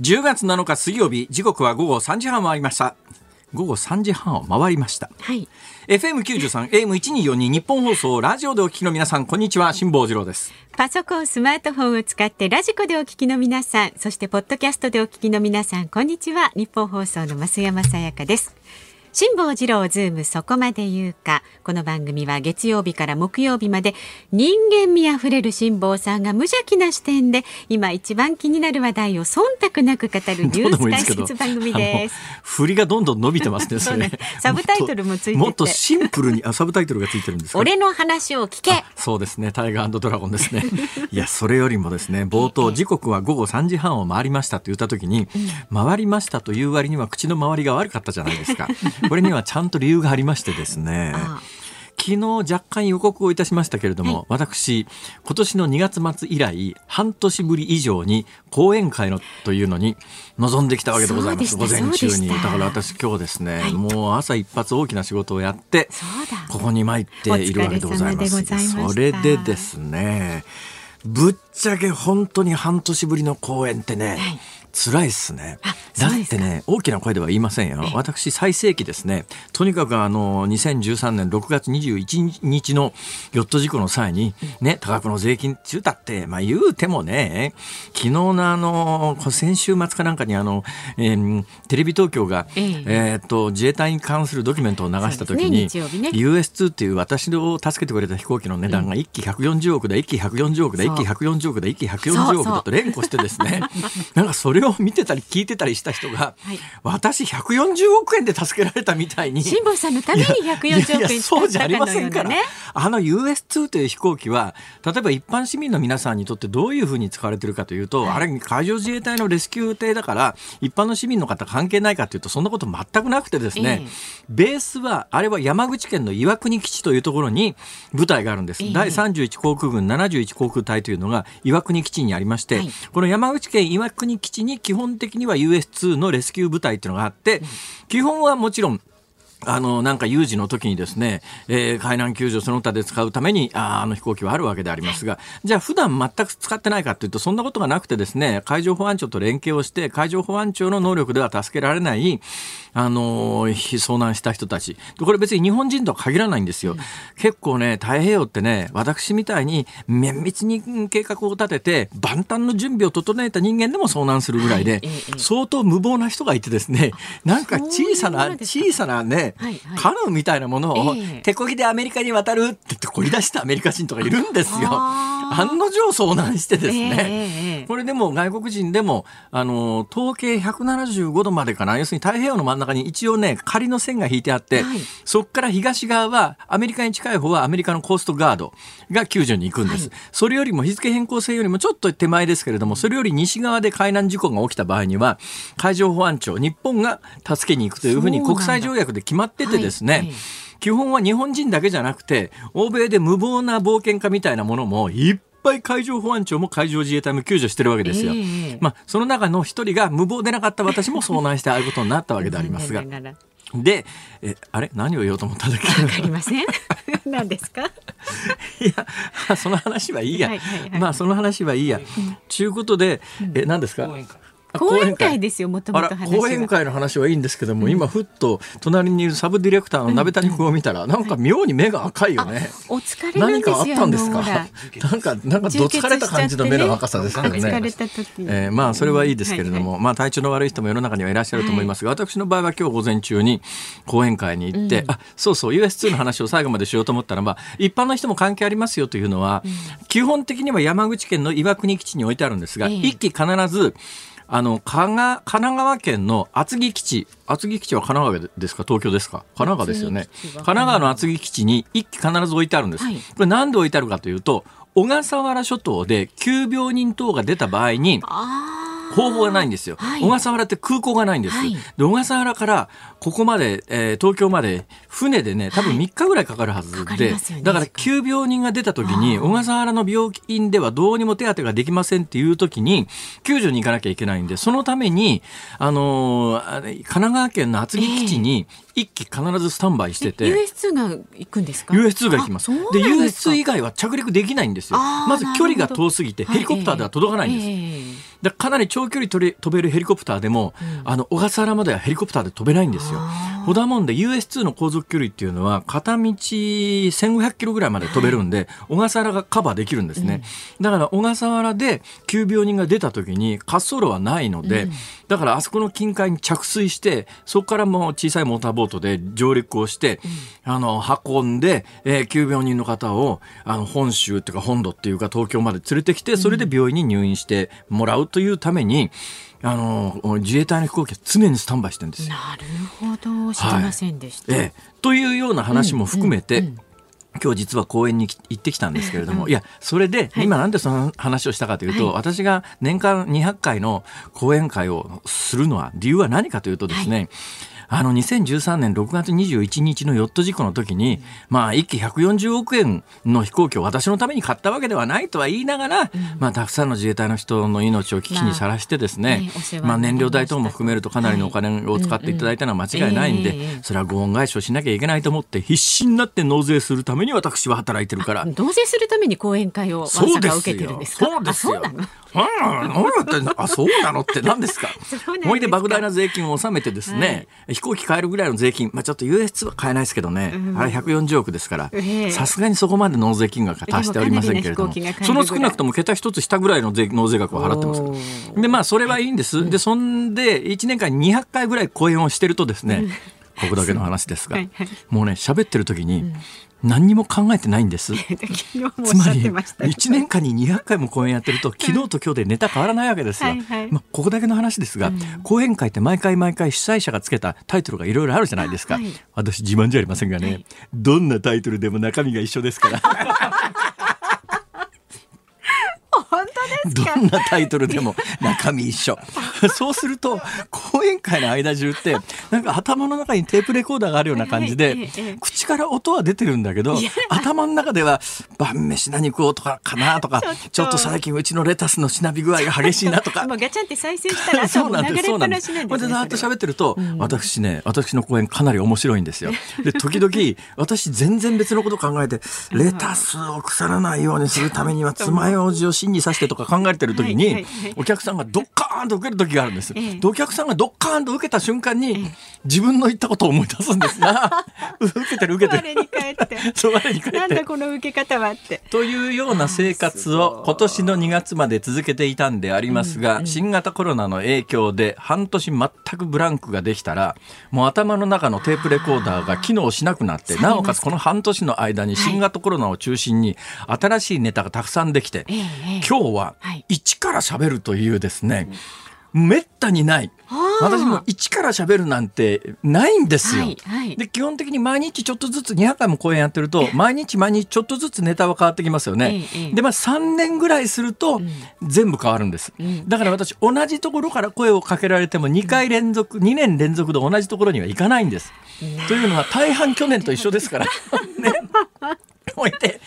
10月7日水曜日時刻は午後3時半回りました午後3時半を回りましたはい。FM93 AM1242 ニッポン放送ラジオでお聞きの皆さんこんにちは辛坊治郎ですパソコン、スマートフォンを使って radikoでお聞きの皆さん、そしてポッドキャストでお聞きの皆さん、こんにちは。ニッポン放送の増山さやかです。辛坊治郎ズームそこまで言うか。この番組は月曜日から木曜日まで人間味あふれる辛坊さんが無邪気な視点で今一番気になる話題を忖度なく語る ニュース解説番組です。振りがどんどん伸びてますねそれ。サブタイトルもついててもっとシンプルにあサブタイトルがついてるんですか俺の話を聞け。そうですね。タイガードラゴンですね。いやそれよりもですね冒頭時刻は午後3時半を回りましたと言った時に、回りましたという割には口の周りが悪かったじゃないですかこれにはちゃんと理由がありましてですねあ昨日若干予告をいたしましたけれども、はい。私今年の2月末以来半年ぶり以上に講演会のというのに臨んできたわけでございます。午前中に。だから私今日ですね、はい。もう朝一発大きな仕事をやって。ここに参っているわけでございます。それでですねぶっちゃけ本当に半年ぶりの公演ってね、はい辛いっすね。あだってね大きな声では言いませんよ。私最盛期ですね。とにかくあの2013年6月21日のヨット事故の際にね多額の税金中だってまあ言うてもね昨日のあの先週末かなんかにあの、えーテレビ東京が、ええ。えーっと自衛隊に関するドキュメントを流した時に、ねね。US2 っていう私を助けてくれた飛行機の値段が1機140億だ、1機140億だ、そう1機140億だ、1機140億だと連呼してですね、なんかそれを見てたり聞いてたりした人が、はい。私140億円で助けられたみたいに。辛坊さんのために140いやい億円やそうじゃありませんから、ね。あの US2 という飛行機は例えば一般市民の皆さんにとってどういうふうに使われてるかというと、あれ海上自衛隊のレスキュー艇だから一般の市民の方関係ないかというとそんなこと全くなくてですね、ええ。ベースはあれは山口県の岩国基地というところに部隊があるんです、ええ。第31航空軍71航空隊というのが岩国基地にありまして、はい。この山口県岩国基地に基本的には US2 のレスキュー部隊っていうのがあって、基本はもちろんあの、なんか有事の時にですね、えー海難救助その他で使うために、あーあの飛行機はあるわけでありますが、じゃあ普段全く使ってないかというと、そんなことがなくてですね、海上保安庁と連携をして、海上保安庁の能力では助けられない、あのー遭難した人たち。でこれ別に日本人とは限らないんですよ。結構ね、太平洋ってね、私みたいに綿密にうん計画を立てて、万端の準備を整えた人間でも遭難するぐらいで、相当無謀な人がいてですね、なんか小さな、小さなね、カヌーみたいなものを、ええ手こぎでアメリカに渡るって言ってこり出したアメリカ人とかいるんですよ。案の定遭難してですね。ええええ。これでも外国人でも、あの、統計175度までかな。要するに太平洋の真ん中に一応ね、仮の線が引いてあって、はい。そこから東側は、アメリカに近い方はアメリカのコーストガードが救助に行くんです。はい。それよりも日付変更線よりもちょっと手前ですけれども、それより西側で海難事故が起きた場合には、海上保安庁、日本が助けに行くというふうに国際条約で決まっててですね、はい。はい基本は日本人だけじゃなくて、欧米で無謀な冒険家みたいなものもいっぱい海上保安庁も海上自衛隊も救助してるわけですよ。ええまあ、その中の一人が無謀でなかった私も遭難してああいうことになったわけでありますがで、え、あれ？何を言おうと思ったんだっけ？らわかりません。何ですか？いや、その話はいいや。はいはいはいまあ、その話はいいや。ちゅうことで、え、何ですか？あ講演会ですよ。もともあらと話は。講演会の話はいいんですけども、今ふっと隣にいるサブディレクターの鍋谷君を見たら、なんか妙に目が赤いよね。お疲れなん何かあ。ったんですか？なんか、なんかどつかれた感じの目の赤さですよね。疲れた時に。えーまあそれはいいですけれども、はいまあ体調の悪い人も世の中にはいらっしゃると思いますが、私の場合は今日午前中に講演会に行って、あそうそう US2 の話を最後までしようと思ったらば一般の人も関係ありますよというのは、基本的には山口県の岩国基地に置いてあるんですが、ええ一機必ずあの、神奈川県の厚木基地、厚木基地は神奈川ですか？東京ですか？神奈川ですよね。神奈川の厚木基地に一機必ず置いてあるんです。はい。これなんで置いてあるかというと、小笠原諸島で急病人等が出た場合に、あ方法がないんですよ、はい、小笠原って空港がないんです、はい、で小笠原からここまで、えー、東京まで船でね多分3日ぐらいかかるはずで、はいね、だから急病人が出た時に小笠原の病院ではどうにも手当てができませんっていう時に救助に行かなきゃいけないんでそのために、あのー、神奈川県の厚木基地に一機必ずスタンバイしてて、US2 が行くんですか？US2 が行きます。で US2 以外は着陸できないんですよ。まず距離が遠すぎてヘリコプターでは届かないんです、えーでかなり長距離飛べるヘリコプターでも、うん、あの小笠原まではヘリコプターで飛べないんですよ。ほだもんで US2 の航続距離っていうのは片道1500キロぐらいまで飛べるんで、はい、小笠原がカバーできるんですね、うん、だから小笠原で急病人が出た時に滑走路はないので、うん、だからあそこの近海に着水してそこからもう小さいモーターボートで上陸をして、あの運んで、えー、急病人の方をあの本州っていうか本土っていうか東京まで連れてきてそれで病院に入院してもらうというために、あの自衛隊の飛行機は常にスタンバイしてるんですなるほど。知りませんでした、はい、ええ。というような話も含めて、うんうん。うん今日実は公園に行ってきたんですけれども、いや、それで、今なんでその話をしたかというと、はい、私が年間200回の講演会をするのは、理由は何かというとですね、はいあの2013年6月21日のヨット事故の時に、まあ一機140億円の飛行機を私のために買ったわけではないとは言いながら、うん、まあたくさんの自衛隊の人の命を危機にさらしてですね、まあ、まあ、燃料代等も含めるとかなりのお金を使っていただいたのは間違いないんで、それはご恩返しをしなきゃいけないと思って必死になって納税するために私は働いてるから。納税するために講演会をわざ受けてるんですか？そうですよ。あ、そうなの？って何ですか？ほいで莫大な税金を納めてですね、はい、飛行機買えるぐらいの税金、まあちょっと US は買えないですけどね、うん、あれ140億ですから、さすがにそこまで納税金額が達しておりませんけれども、その少なくとも桁一つ下ぐらいの税納税額を払ってますで、まあそれはいいんです。で、そんで1年間に200回ぐらい講演をしてるとですね、ここだけの話ですが、もうね、喋ってる時に、何にも考えてないんです。つまり1年間に200回も講演やってると昨日と今日でネタ変わらないわけですよ。はいはい、まあ、ここだけの話ですが、うん、講演会って毎回毎回主催者がつけたタイトルがいろいろあるじゃないですか。はい、私自慢じゃありませんがね、はい、どんなタイトルでも中身が一緒ですから。本当ですどんなタイトルでも中身一緒そうすると 講演会の間中って なんか頭の中にテープレコーダーがあるような感じで、口から音は出てるんだけど頭の中では晩飯何食おうとかかなとか ちょっと。最近うちのレタスのしなび具合が激しいなとか。ガチャンって再生したらそうなんです。そうなんです。でざーっと喋ってると、うん、私ね私の講演かなり面白いんですよ。で時々私全然別のこと考えてレタスを腐らないようにするためには爪楊枝を芯に刺してとか考えてる時に、お客さんがドッカーンと受ける時があるんです。でお客さんがドッカーンと受けた瞬間に、自分の言ったことを思い出すんですが、受けてる受けてる。我に返って。そう我に返って。なんだこの受け方はって。というような生活を今年の2月まで続けていたんでありますが、新型コロナの影響で半年全くブランクができたら、もう頭の中のテープレコーダーが機能しなくなって、なおかつこの半年の間に新型コロナを中心に新しいネタがたくさんできて、今日は一から喋るというですね、めったにない。私も一から喋るなんてないんですよ、はいはい、で基本的に毎日ちょっとずつ200回も講演やってると毎日毎日ちょっとずつネタは変わってきますよね、でまあ3年ぐらいすると全部変わるんです、うん、だから私同じところから声をかけられても2回連続、2年連続で同じところにはいかないんです、というのは大半去年と一緒ですから。ね置いて、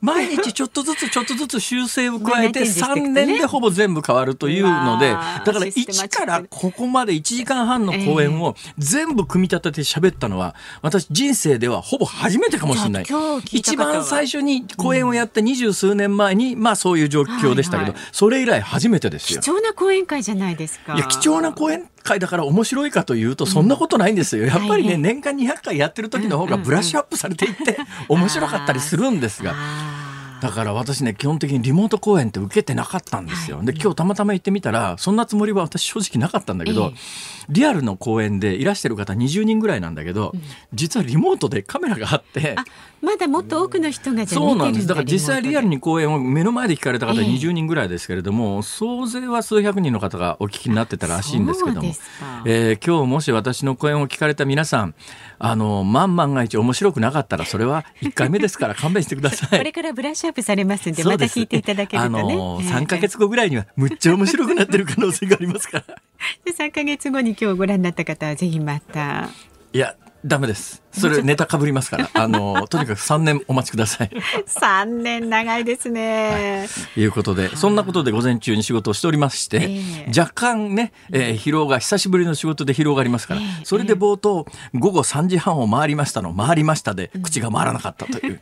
毎日ちょっとずつちょっとずつ修正を加えて3年でほぼ全部変わるというので、だから1からここまで1時間半の講演を全部組み立てて喋ったのは、私人生ではほぼ初めてかもしれない。一番最初に講演をやった二十数年前に、まあそういう状況でしたけど、それ以来初めてですよ。貴重な講演会じゃないですか。いや、貴重な講演回だから面白いかというとそんなことないんですよ。やっぱりね、年間200回やってる時の方がブラッシュアップされていって面白かったりするんですが。だから私ね基本的にリモート講演って受けてなかったんですよ。で今日たまたま行ってみたらそんなつもりは私正直なかったんだけど、リアルの講演でいらしてる方20人ぐらいなんだけど、実はリモートでカメラがあってまだもっと多くの人がそうなんです。だから実際リアルに講演を目の前で聞かれた方20人ぐらいですけれども、総勢は数百人の方がお聞きになってたらしいんですけども、えー、今日もし私の講演を聞かれた皆さんあの万万が一面白くなかったらそれは1回目ですから勘弁してください。これからブラッシュアップされますんでまた聞いていただけるとね。あのー、3か月後ぐらいにはむっちゃ面白くなってる可能性がありますから。で3か月後に今日ご覧になった方はぜひまた。いやダメです。それネタかぶりますから、あのとにかく3年お待ちください。3年長いですね。はい、いうことで、そんなことで午前中に仕事をしておりまして、えー、若干ね、えー、疲労が久しぶりの仕事で疲労がありますから、えー、それで冒頭午後3時半を回りましたの回りましたで口が回らなかったという、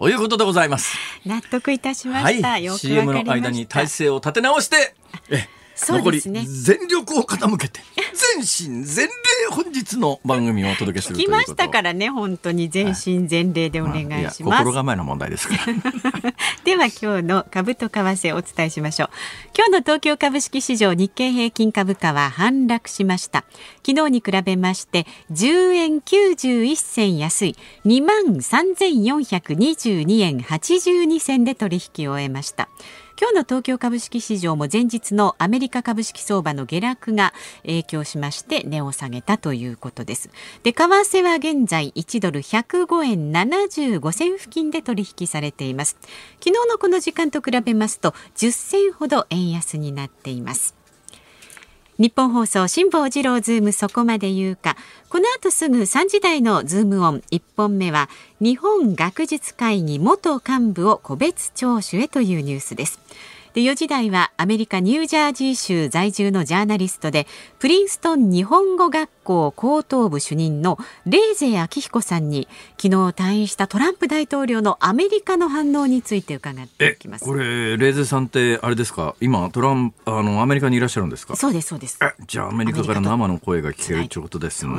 うん、いうことでございます。納得いたしました。はい、CM の間に体制を立て直して、え残り全力を傾けて 全身全霊本日の番組をお届けする聞きましたからね本当に全身全霊でお願いします、まあ、心構えの問題ですから。では今日の株と為替お伝えしましょう。今日の東京株式市場日経平均株価は反落しました。昨日に比べまして10円91銭安い。2万3422円82銭で取引を終えました今日の東京株式市場も前日のアメリカ株式相場の下落が影響しまして値を下げたということです。で為替は現在1ドル105円75銭付近で取引されています。昨日のこの時間と比べますと10銭ほど円安になっています。日本放送辛坊治郎ズームそこまで言うか。この後すぐ3時台のズームオン。1本目は日本学術会議元幹部を個別聴取へというニュースです。で4時台はアメリカニュージャージー州在住のジャーナリストでプリンストン日本語学校高等部主任のレーゼ明彦さんに昨日退院したトランプ大統領のアメリカの反応について伺っていきます。これレーゼさんってあれですか？今トランプあのアメリカにいらっしゃるんですか？そうですそうです。じゃあアメリカから生の声が聞けるということですね。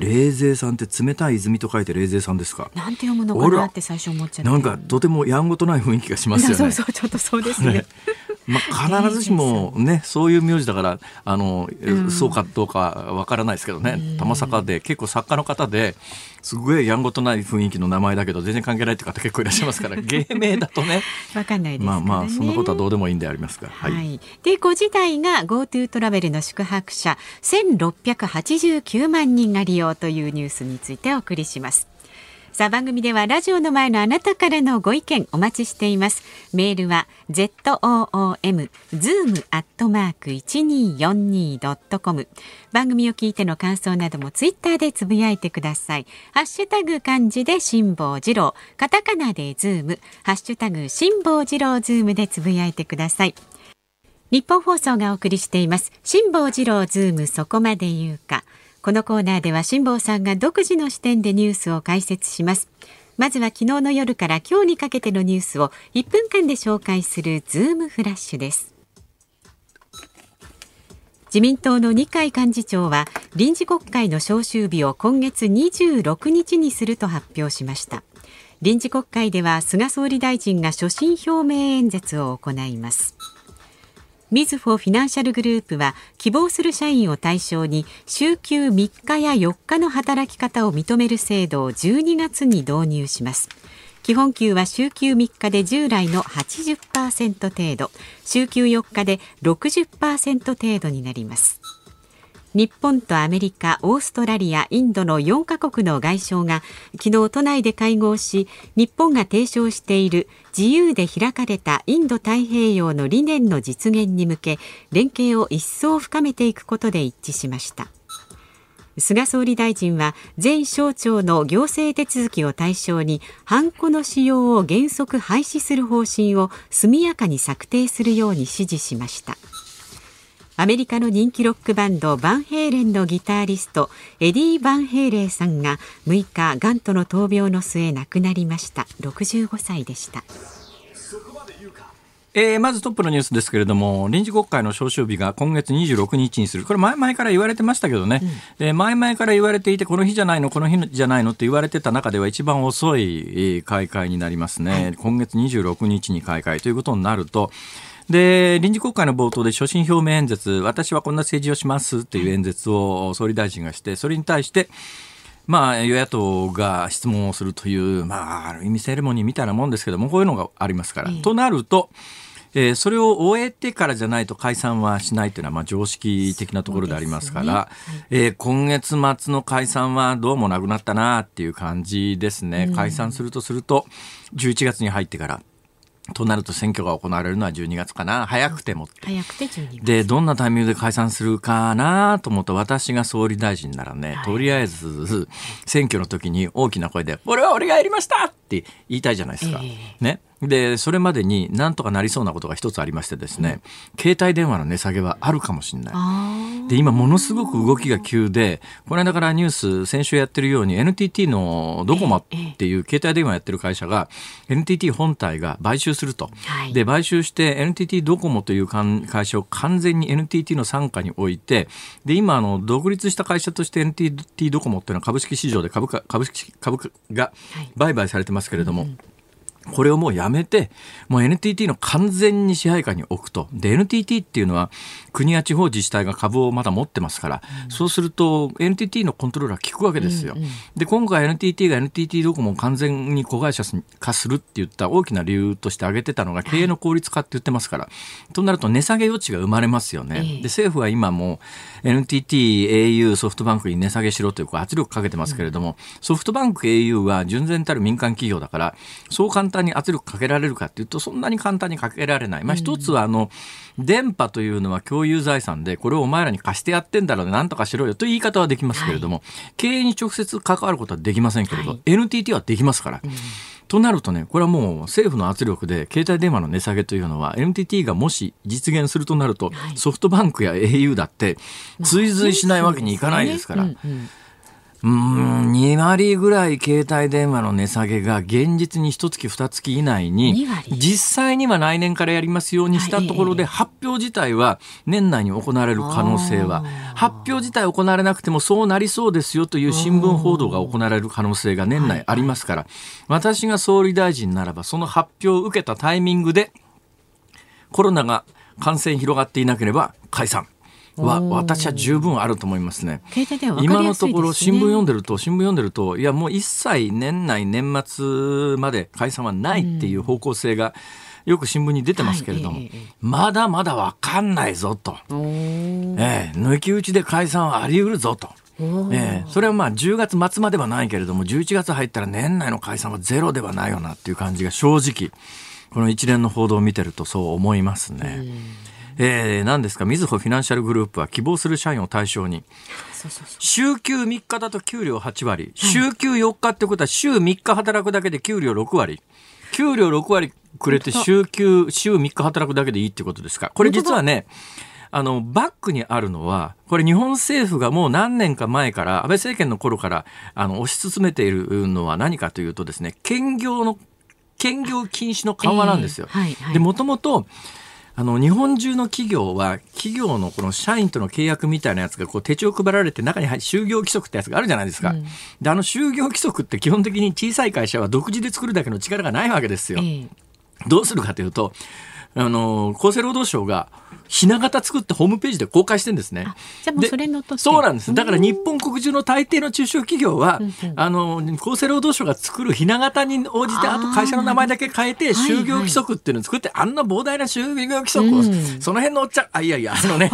レーゼさんって冷たい泉と書いてレーゼさんですか？なんて読むのかなって最初思っちゃって。なんかとてもやんごとない雰囲気がしますよね。そうそうちょっとそうですね まあ、必ずしもね、そういう名字だから、あの、うん、そうかどうかわからないですけどね、玉坂で、結構作家の方で、すごいやんごとない雰囲気の名前だけど、全然関係ないって方結構いらっしゃいますから、芸名だとね。わかんないまあまあ、そんなことはどうでもいいんでありますが。はい。はい、で、5時台が GoTo トラベルの宿泊者、1689万人が利用というニュースについてお送りします。さあ番組ではラジオの前のあなたからのご意見お待ちしています。メールは zoom zoom アットマーク 1242.com 番組を聞いての感想などもツイッターでつぶやいてください。ハッシュタグ漢字で辛坊治郎。カタカナでズームハッシュタグ辛坊治郎ズームでつぶやいてください。ニッポン放送がお送りしています。辛坊治郎ズームそこまで言うか。このコーナーでは辛坊さんが独自の視点でニュースを解説します。まずは昨日の夜から今日にかけてのニュースを1分間で紹介するズームフラッシュです。自民党の二階幹事長は臨時国会の召集日を今月26日にすると発表しました。臨時国会では菅総理大臣が所信表明演説を行います。みずほフィナンシャルグループは希望する社員を対象に週休3日や4日の働き方を認める制度を12月に導入します。基本給は週休3日で従来の80%程度。週休4日で60%程度になります。日本とアメリカ、オーストラリア、インドの4カ国の外相が昨日都内で会合し、日本が提唱している自由で開かれたインド太平洋の理念の実現に向け、連携を一層深めていくことで一致しました。菅総理大臣は全省庁の行政手続きを対象にハンコの使用を原則廃止する方針を速やかに策定するように指示しましたアメリカの人気ロックバンドバンヘイレンのギタリストエディ・バンヘイレイさんが6日がんとの闘病の末亡くなりました。65歳でした。えー、まずトップのニュースですけれども、臨時国会の召集日が今月26日にする、これ、前々から言われてましたけどね、うん、前々から言われていて、この日じゃないの、この日じゃないのって言われてた中では、一番遅い開会になりますね、はい、今月26日に開会ということになると、で、臨時国会の冒頭で所信表明演説、私はこんな政治をしますっていう演説を総理大臣がして、それに対して、まあ、与野党が質問をするという、まあ、ある意味セレモニーみたいなもんですけども、こういうのがありますから。となると、えー、それを終えてからじゃないと解散はしないというのはまあ常識的なところでありますから、ねはい、えー、今月末の解散はどうもなくなったなっていう感じですね。解散するとすると11月に入ってから。となると選挙が行われるのは12月かな。早くても早くて12月でどんなタイミングで解散するかなと思うと私が総理大臣ならね、はい、とりあえず選挙の時に大きな声で「これは俺がやりました!」って言いたいじゃないですか。えー、ねで、それまでになんとかなりそうなことが一つありましてですね、うん、携帯電話の値下げはあるかもしれない。で、今ものすごく動きが急で、この間からニュース、先週やってるように NTT のドコモっていう携帯電話やってる会社が、NTT 本体が買収すると。はい、で、買収して NTT ドコモという会社を完全に NTT の傘下に置いて、で、今、あの、独立した会社として NTT ドコモっていうのは株式市場で株価、株式、株価が売買されてますけれども、はいうんこれをもうやめて、もう NTT の完全に支配下に置くと。で、NTT っていうのは国や地方自治体が株をまだ持ってますから、うん、そうすると NTT のコントロールは効くわけですよ。うんうん、で、今回 NTT が NTT ドコモを完全に子会社化するって言った大きな理由として挙げてたのが経営の効率化って言ってますから、となると値下げ余地が生まれますよね。で、政府は今も NTT、au、ソフトバンクに値下げしろという圧力かけてますけれども、ソフトバンク、au は純然たる民間企業だから、そう簡単単に圧力かけられるかっていうとそんなに簡単にかけられない。まあ、一つはあの、電波というのは共有財産でこれをお前らに貸してやってんだろうね。なんとかしろよという言い方はできますけれども、はい、経営に直接関わることはできませんけれど、はい、NTT はできますから。うんとなるとね、これはもう政府の圧力で携帯電話の値下げというのは NTT がもし実現するとなると、ソフトバンクや au だって追随しないわけにいかないですから。うん、2割ぐらい携帯電話の値下げが現実に1月2月以内に、実際には来年からやりますようにしたところで、発表自体は年内に行われる可能性は、発表自体行われなくてもそうなりそうですよという新聞報道が行われる可能性が年内ありますから、私が総理大臣ならば、その発表を受けたタイミングで、コロナが感染広がっていなければ解散。は私は十分あると思いますね。今のところ新聞読んでると新聞読んでるといやもう一切年内年末まで解散はないっていう方向性が、よく新聞に出てますけれども、はいまだまだわかんないぞと、えー、抜き打ちで解散はあり得るぞと。えー、それはまあ10月末まではないけれども11月入ったら年内の解散はゼロではないよなっていう感じが正直この一連の報道を見てるとそう思いますね。えー、何ですか、みずほフィナンシャルグループは希望する社員を対象に、週休3日だと給料8割、週休4日ってことは週3日働くだけで給料6割。給料6割くれて週休、週3日働くだけでいいってことですか？これ実はね、あの、バックにあるのは、これ日本政府がもう何年か前から、安倍政権の頃から、あの、推し進めているのは何かというとですね、兼業の、兼業禁止の緩和なんですよ。えーはいはい、で、もともと、あの、日本中の企業は、企業のこの社員との契約みたいなやつが、こう、手帳配られて中に入就業規則ってやつがあるじゃないですか。うん、で、あの就業規則って基本的に小さい会社は独自で作るだけの力がないわけですよ。えー、どうするかというと、あの、厚生労働省が、ひな形作ってホームページで公開してんですね。じゃもうそれのとそうなんです。だから日本国中の大抵の中小企業は、あの、厚生労働省が作るひな形に応じて、あと会社の名前だけ変えて、就業規則っていうのを作って、あんな膨大な就業規則を、その辺のおっちゃん、あ、いやいや、あのね、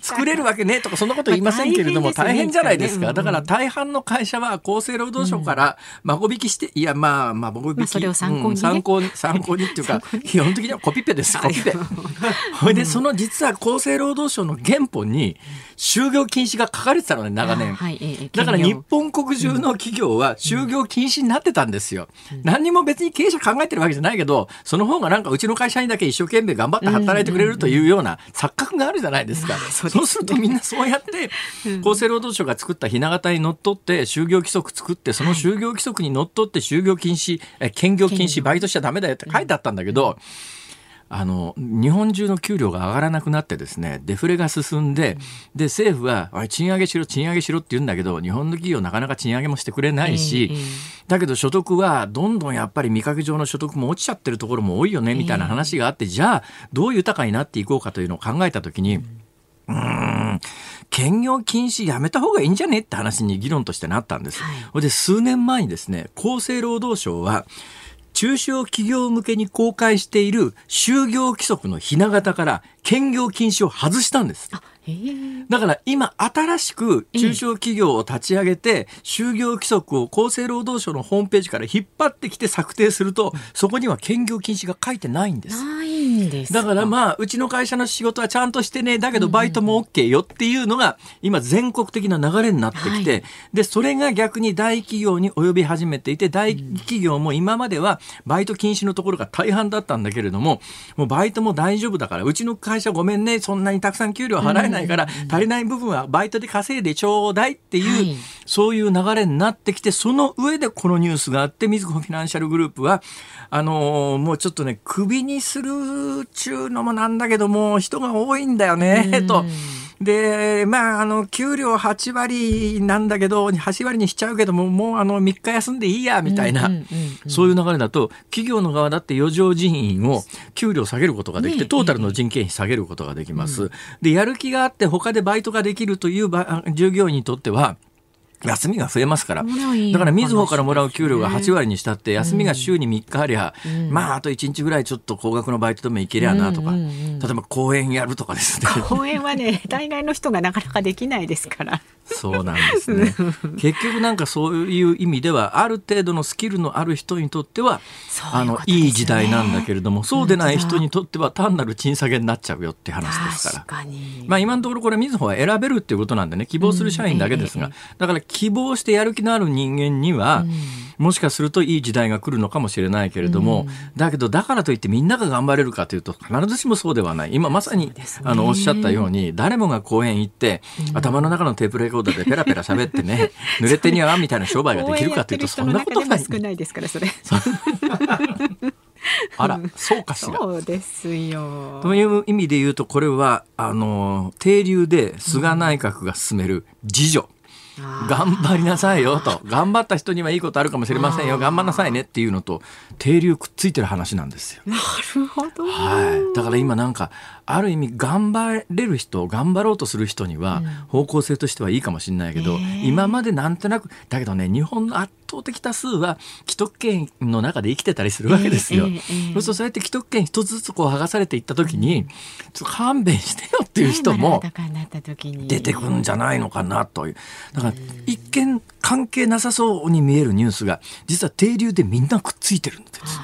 作れるわけねとか、そんなこと言いませんけれども、大変じゃないですか。だから大半の会社は厚生労働省から孫引きして、いや、まあ、まあ、孫引き。それを参考に、参考に、参考にっていうか、基本的にはコピペです、コピペ。ほいで、その実は厚生労働省の原本に就業禁止が書かれてたのね、長年。はい、だから日本国中の企業は就業禁止になってたんですよ。何にも別に経営者考えてるわけじゃないけど、その方がなんかうちの会社にだけ一生懸命頑張って働いてくれるというような錯覚があるじゃないですか。そうするとみんなそうやって、厚生労働省が作ったひな形にのっとって就業規則作って、その就業規則にのっとって就業禁止、兼業禁止、バイトしちゃダメだよって書いてあったんだけど、あの日本中の給料が上がらなくなってですねデフレが進んで、で政府は賃上げしろ賃上げしろって言うんだけど日本の企業なかなか賃上げもしてくれないし、だけど所得はどんどんやっぱり見かけ上の所得も落ちちゃってるところも多いよねみたいな話があって、じゃあどう豊かになっていこうかというのを考えた時に、うん、兼業禁止やめた方がいいんじゃねって話に議論としてなったんです。はい、で数年前にですね厚生労働省は中小企業向けに公開している就業規則のひな形から兼業禁止を外したんです。だから今新しく中小企業を立ち上げて就業規則を厚生労働省のホームページから引っ張ってきて策定するとそこには兼業禁止が書いてないんです。だからまあうちの会社の仕事はちゃんとしてねだけどバイトも OK よっていうのが今全国的な流れになってきて、でそれが逆に大企業に及び始めていて大企業も今まではバイト禁止のところが大半だったんだけれどももうバイトも大丈夫だからうちの会社ごめんねそんなにたくさん給料払えないから、足りない部分はバイトで稼いでちょうだいっていう、はい、そういう流れになってきてその上でこのニュースがあってみずほフィナンシャルグループはあのー、もうちょっとねクビにするっちゅうのもなんだけども人が多いんだよねと。で、まあ、あの、給料8割なんだけど、8割にしちゃうけども、もうあの、3日休んでいいや、みたいな、そういう流れだと、企業の側だって余剰人員を給料下げることができて、トータルの人件費下げることができます。で、やる気があって、他でバイトができるという従業員にとっては、休みが増えますから。だから、みずほからもらう給料が8割にしたって、休みが週に3日ありゃ、まあ、あと1日ぐらいちょっと高額のバイトでも行けりゃなとか、例えば公演やるとかですね。公演はね、大概の人がなかなかできないですから。そうなんですね。結局なんかそういう意味では、ある程度のスキルのある人にとっては、あの、いい時代なんだけれども、そうでない人にとっては単なる賃下げになっちゃうよって話ですから。まあ今のところこれ、みずほは選べるっていうことなんでね、希望する社員だけですが、だから希望してやる気のある人間には、うん、もしかするといい時代が来るのかもしれないけれども、うん、だけどだからといってみんなが頑張れるかというと必ずしもそうではない今まさに、ね、あのおっしゃったように誰もが公園行って、うん、頭の中のテープレコーダーでペラペラ喋ってね 濡れてにゃみたいな商売ができるかというとそんなことない。少ないですからそれ。あら、そうかしら。そうですよ。という意味で言うと、これは、あの、停留で菅内閣が進める自助。頑張りなさいよと。頑張った人にはいいことあるかもしれませんよ。頑張んなさいねっていうのと停留くっついてる話なんですよ。なるほど、はい、だから今なんかある意味頑張れる人頑張ろうとする人には方向性としてはいいかもしれないけど、うん、今までなんとなくだけどね日本の圧倒的多数は既得権の中で生きてたりするわけですよ。そうするとそうやって既得権一つずつこう剥がされていった時に、うん、ちょっと勘弁してよっていう人も出てくるんじゃないのかなという。だから一見関係なさそうに見えるニュースが実は停留でみんなくっついてるんです。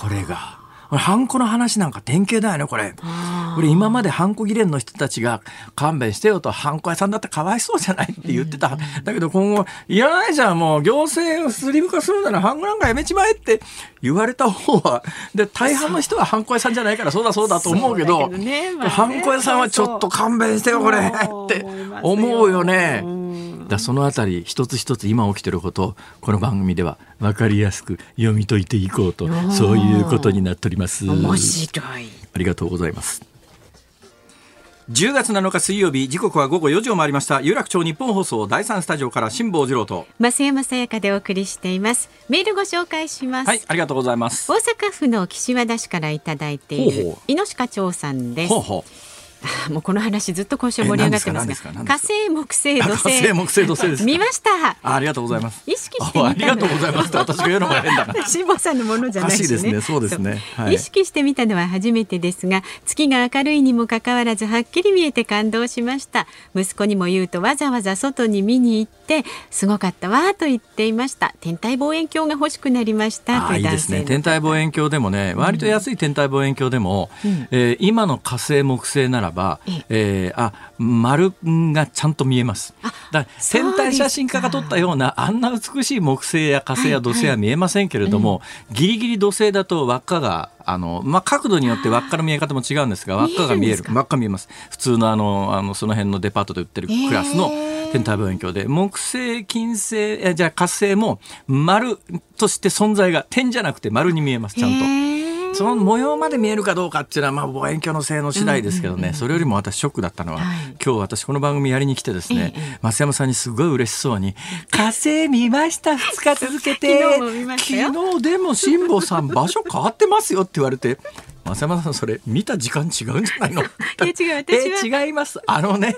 これが。これ、ハンコの話なんか典型だよね、これ。これ、今までハンコ議連の人たちが勘弁してよと、ハンコ屋さんだってかわいそうじゃないって言ってた。だけど今後、いらないじゃん、もう行政をスリム化するならハンコなんかやめちまえって言われた方は、で、大半の人はハンコ屋さんじゃないからそうだそうだと思うけど、ハンコ屋さんはちょっと勘弁してよ、これって思うよね。だそのあたり一つ一つ今起きてることをこの番組では分かりやすく読み解いていこうとそういうことになっております。面白い。ありがとうございます。10月7日水曜日時刻は午後4時を回りました。有楽町日本放送第三スタジオから辛坊治郎と。増山さやかでお送りしています。メールご紹介します。はいありがとうございます。大阪府の岸和田市からいただいている井の鹿町さんです。ほうほう もうこの話ずっと今週盛り上がってますが火星木星土星。火星木星土星です見ました。ありがとうございます。意識してありがとうございます私が言うのが変だな。辛坊さんのものじゃないしね。そうですね、はい、意識してみたのは初めてですが月が明るいにもかかわらずはっきり見えて感動しました。息子にも言うとわざわざ外に見に行ってすごかったわと言っていました。天体望遠鏡が欲しくなりました。いいですね。天体望遠鏡でもね割と安い天体望遠鏡でも、うん、えー、今の火星木星ならば、えーえー、あ丸がちゃんと見えます。だ天体写真家が撮ったようなあんな美しい木星や火星や土星は見えませんけれども、はいはい。うん、ギリギリ土星だと輪っかがあの、まあ、角度によって輪っかの見え方も違うんですが輪っかが見える輪っか見えます。普通のあのあのその辺のデパートで売ってるクラスの天体望遠鏡で、木星金星えじゃあ火星も丸として存在が点じゃなくて丸に見えますちゃんと。その模様まで見えるかどうかっていうのは、まあ、望遠鏡の性能次第ですけどね、それよりも私ショックだったのは、はい、今日私この番組やりに来てですね、ええ、増山さんにすごい嬉しそうに「火星見ました2日続けて 昨日でも辛坊さん場所変わってますよ」って言われて。増山さんそれ見た時間違うんじゃないの？いや違う私は。え違います。あのね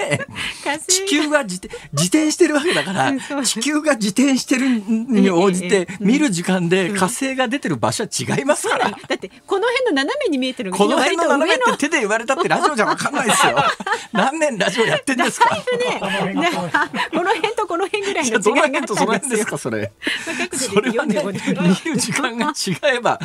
地球が自転自転してるわけだから地球が自転してるに応じて見る時間で火星が出てる場所は違いますから。だってこの辺の斜めに見えてるこの辺の斜めって手で言われたってラジオじゃわかんないですよ。何年ラジオやってんですか？ねなこの辺とこの辺ぐらいの違いがあったんですよ。辺ですかそれ？角それはね45度見る時間が違えば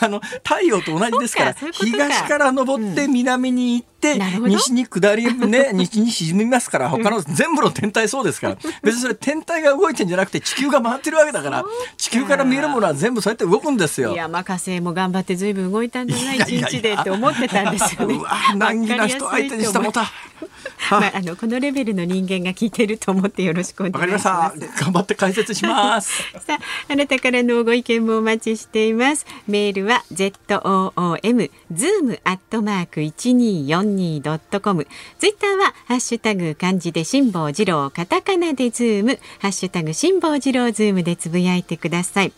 あの太陽と同じですから東から昇って南に行って、なるほど西に下りね 西に沈みますから他の全部の天体そうですから 別にそれ天体が動いてんじゃなくて地球が回ってるわけだから地球から見えるものは全部そうやって動くんですよい。やまあ火星も頑張ってずいぶん動いたんじゃない一日でって思ってたんですよね。うわ難儀な人相手にしたもた。まあ、あのこのレベルの人間が聞いてると思ってよろしくお願いしわかりまます。した。頑張って解説します。さあ、あなたからのご意見もお待ちしています。メールは z o o m zoom アットマーク一二四二ドットコム。ツイッターはハッシュタグ漢字で辛坊治郎、カタカナでズーム、ハッシュタグ辛坊治郎ズームでつぶやいてください。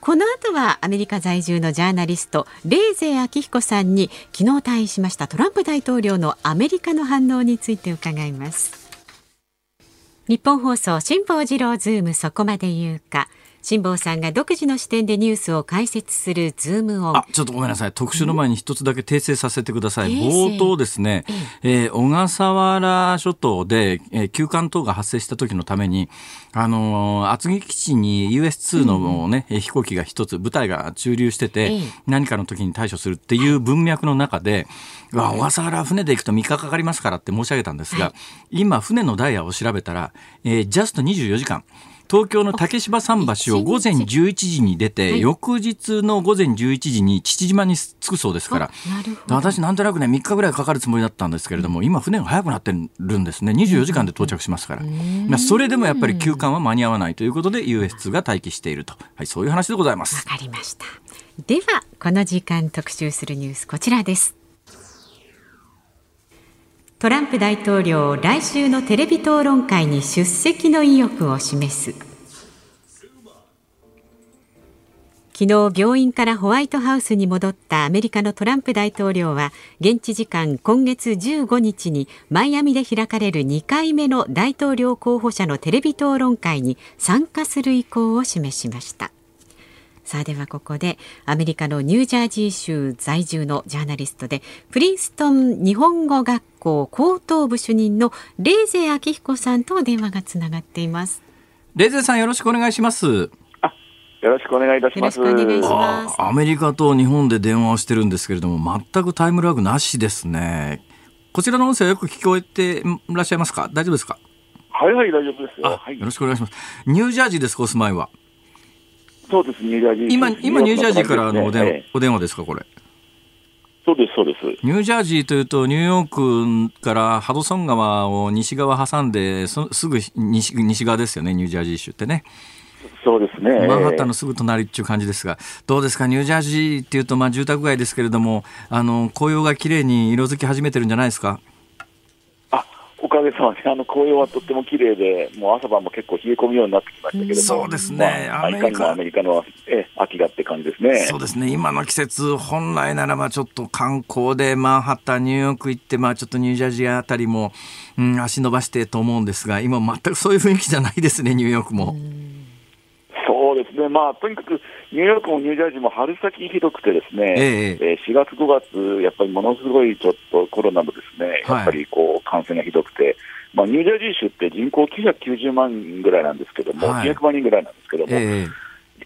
この後はアメリカ在住のジャーナリスト冷泉彰彦さんに昨日退院しましたトランプ大統領のアメリカの反応について伺います。ニッポン放送辛坊治郎ズームそこまで言うか辛坊さんが独自の視点でニュースを解説するズームオン。あ、ちょっとごめんなさい。特集の前に一つだけ訂正させてください。冒頭ですね、えー小笠原諸島で、えー急患等が発生した時のために、あのー厚木基地に US2 のね、えー飛行機が一つ、部隊が駐留してて、ええ。何かの時に対処するっていう文脈の中で、うわ小笠原船で行くと3日かかりますからって申し上げたんですが、今、船のダイヤを調べたら、えージャスト24時間、東京の竹芝桟橋を午前11時に出て、はい翌日の午前11時に父島に着くそうですから、なるほど私なんとなくね、3日ぐらいかかるつもりだったんですけれども、今船が早くなってるんですね。24時間で到着しますから。まあそれでもやっぱり休館は間に合わないということで US2 が待機していると。はい、そういう話でございます。わかりましたではこの時間特集するニュースこちらですトランプ大統領来週のテレビ討論会に出席の意欲を示す。昨日病院からホワイトハウスに戻ったアメリカのトランプ大統領は現地時間今月15日にマイアミで開かれる2回目の大統領候補者のテレビ討論会に参加する意向を示しました。さあではここでアメリカのニュージャージー州在住のジャーナリストでプリンストン日本語学校高等部主任のレーゼ明彦さんと電話がつながっていますレーゼさんよろしくお願いします。よろしくお願いいたします。よろしくお願いしますあアメリカと日本で電話をしてるんですけれども、全くタイムラグなしですね。こちらの音声はよく聞こえていらっしゃいますか？大丈夫ですか？はいはい、大丈夫ですよ。あ、はいよろしくお願いします。ニュージャージーですか、お住まいは。そうです、ニュージャージー。今、今ニュージャージーからのお電話、ええお電話ですか、これ？そうです、そうです。ニュージャージーというと、ニューヨークからハドソン川を西側挟んで、そすぐ西西側ですよね、ニュージャージー州ってね。そうですね。マンハッタンのすぐ隣っていう感じですが、どうですか、ニュージャージーっていうと、まあ、住宅街ですけれども、あの紅葉が綺麗に色づき始めてるんじゃないですか？あ、おかげさまで、あの、紅葉はとっても綺麗で、もう朝晩も結構冷え込むようになってきましたけれども。そうですねまあ、アメリカアメリカの、え、秋がって感じですね。そうですね、今の季節、本来ならばちょっと観光でマンハッタン、ニューヨーク行って、まあ、ちょっとニュージャージーあたりも、うん、足伸ばしてと思うんですが、今、全くそういう雰囲気じゃないですね、ニューヨークも。そうですね。まあ、とにかく、ニューヨークもニュージャージーも春先ひどくてですね、ええ。えー4月、5月、やっぱりものすごいちょっとコロナのですね、はい。やっぱりこう感染がひどくて、まあ、ニュージャージー州って人口990万ぐらいなんですけども、はい。900万人ぐらいなんですけども、ええ。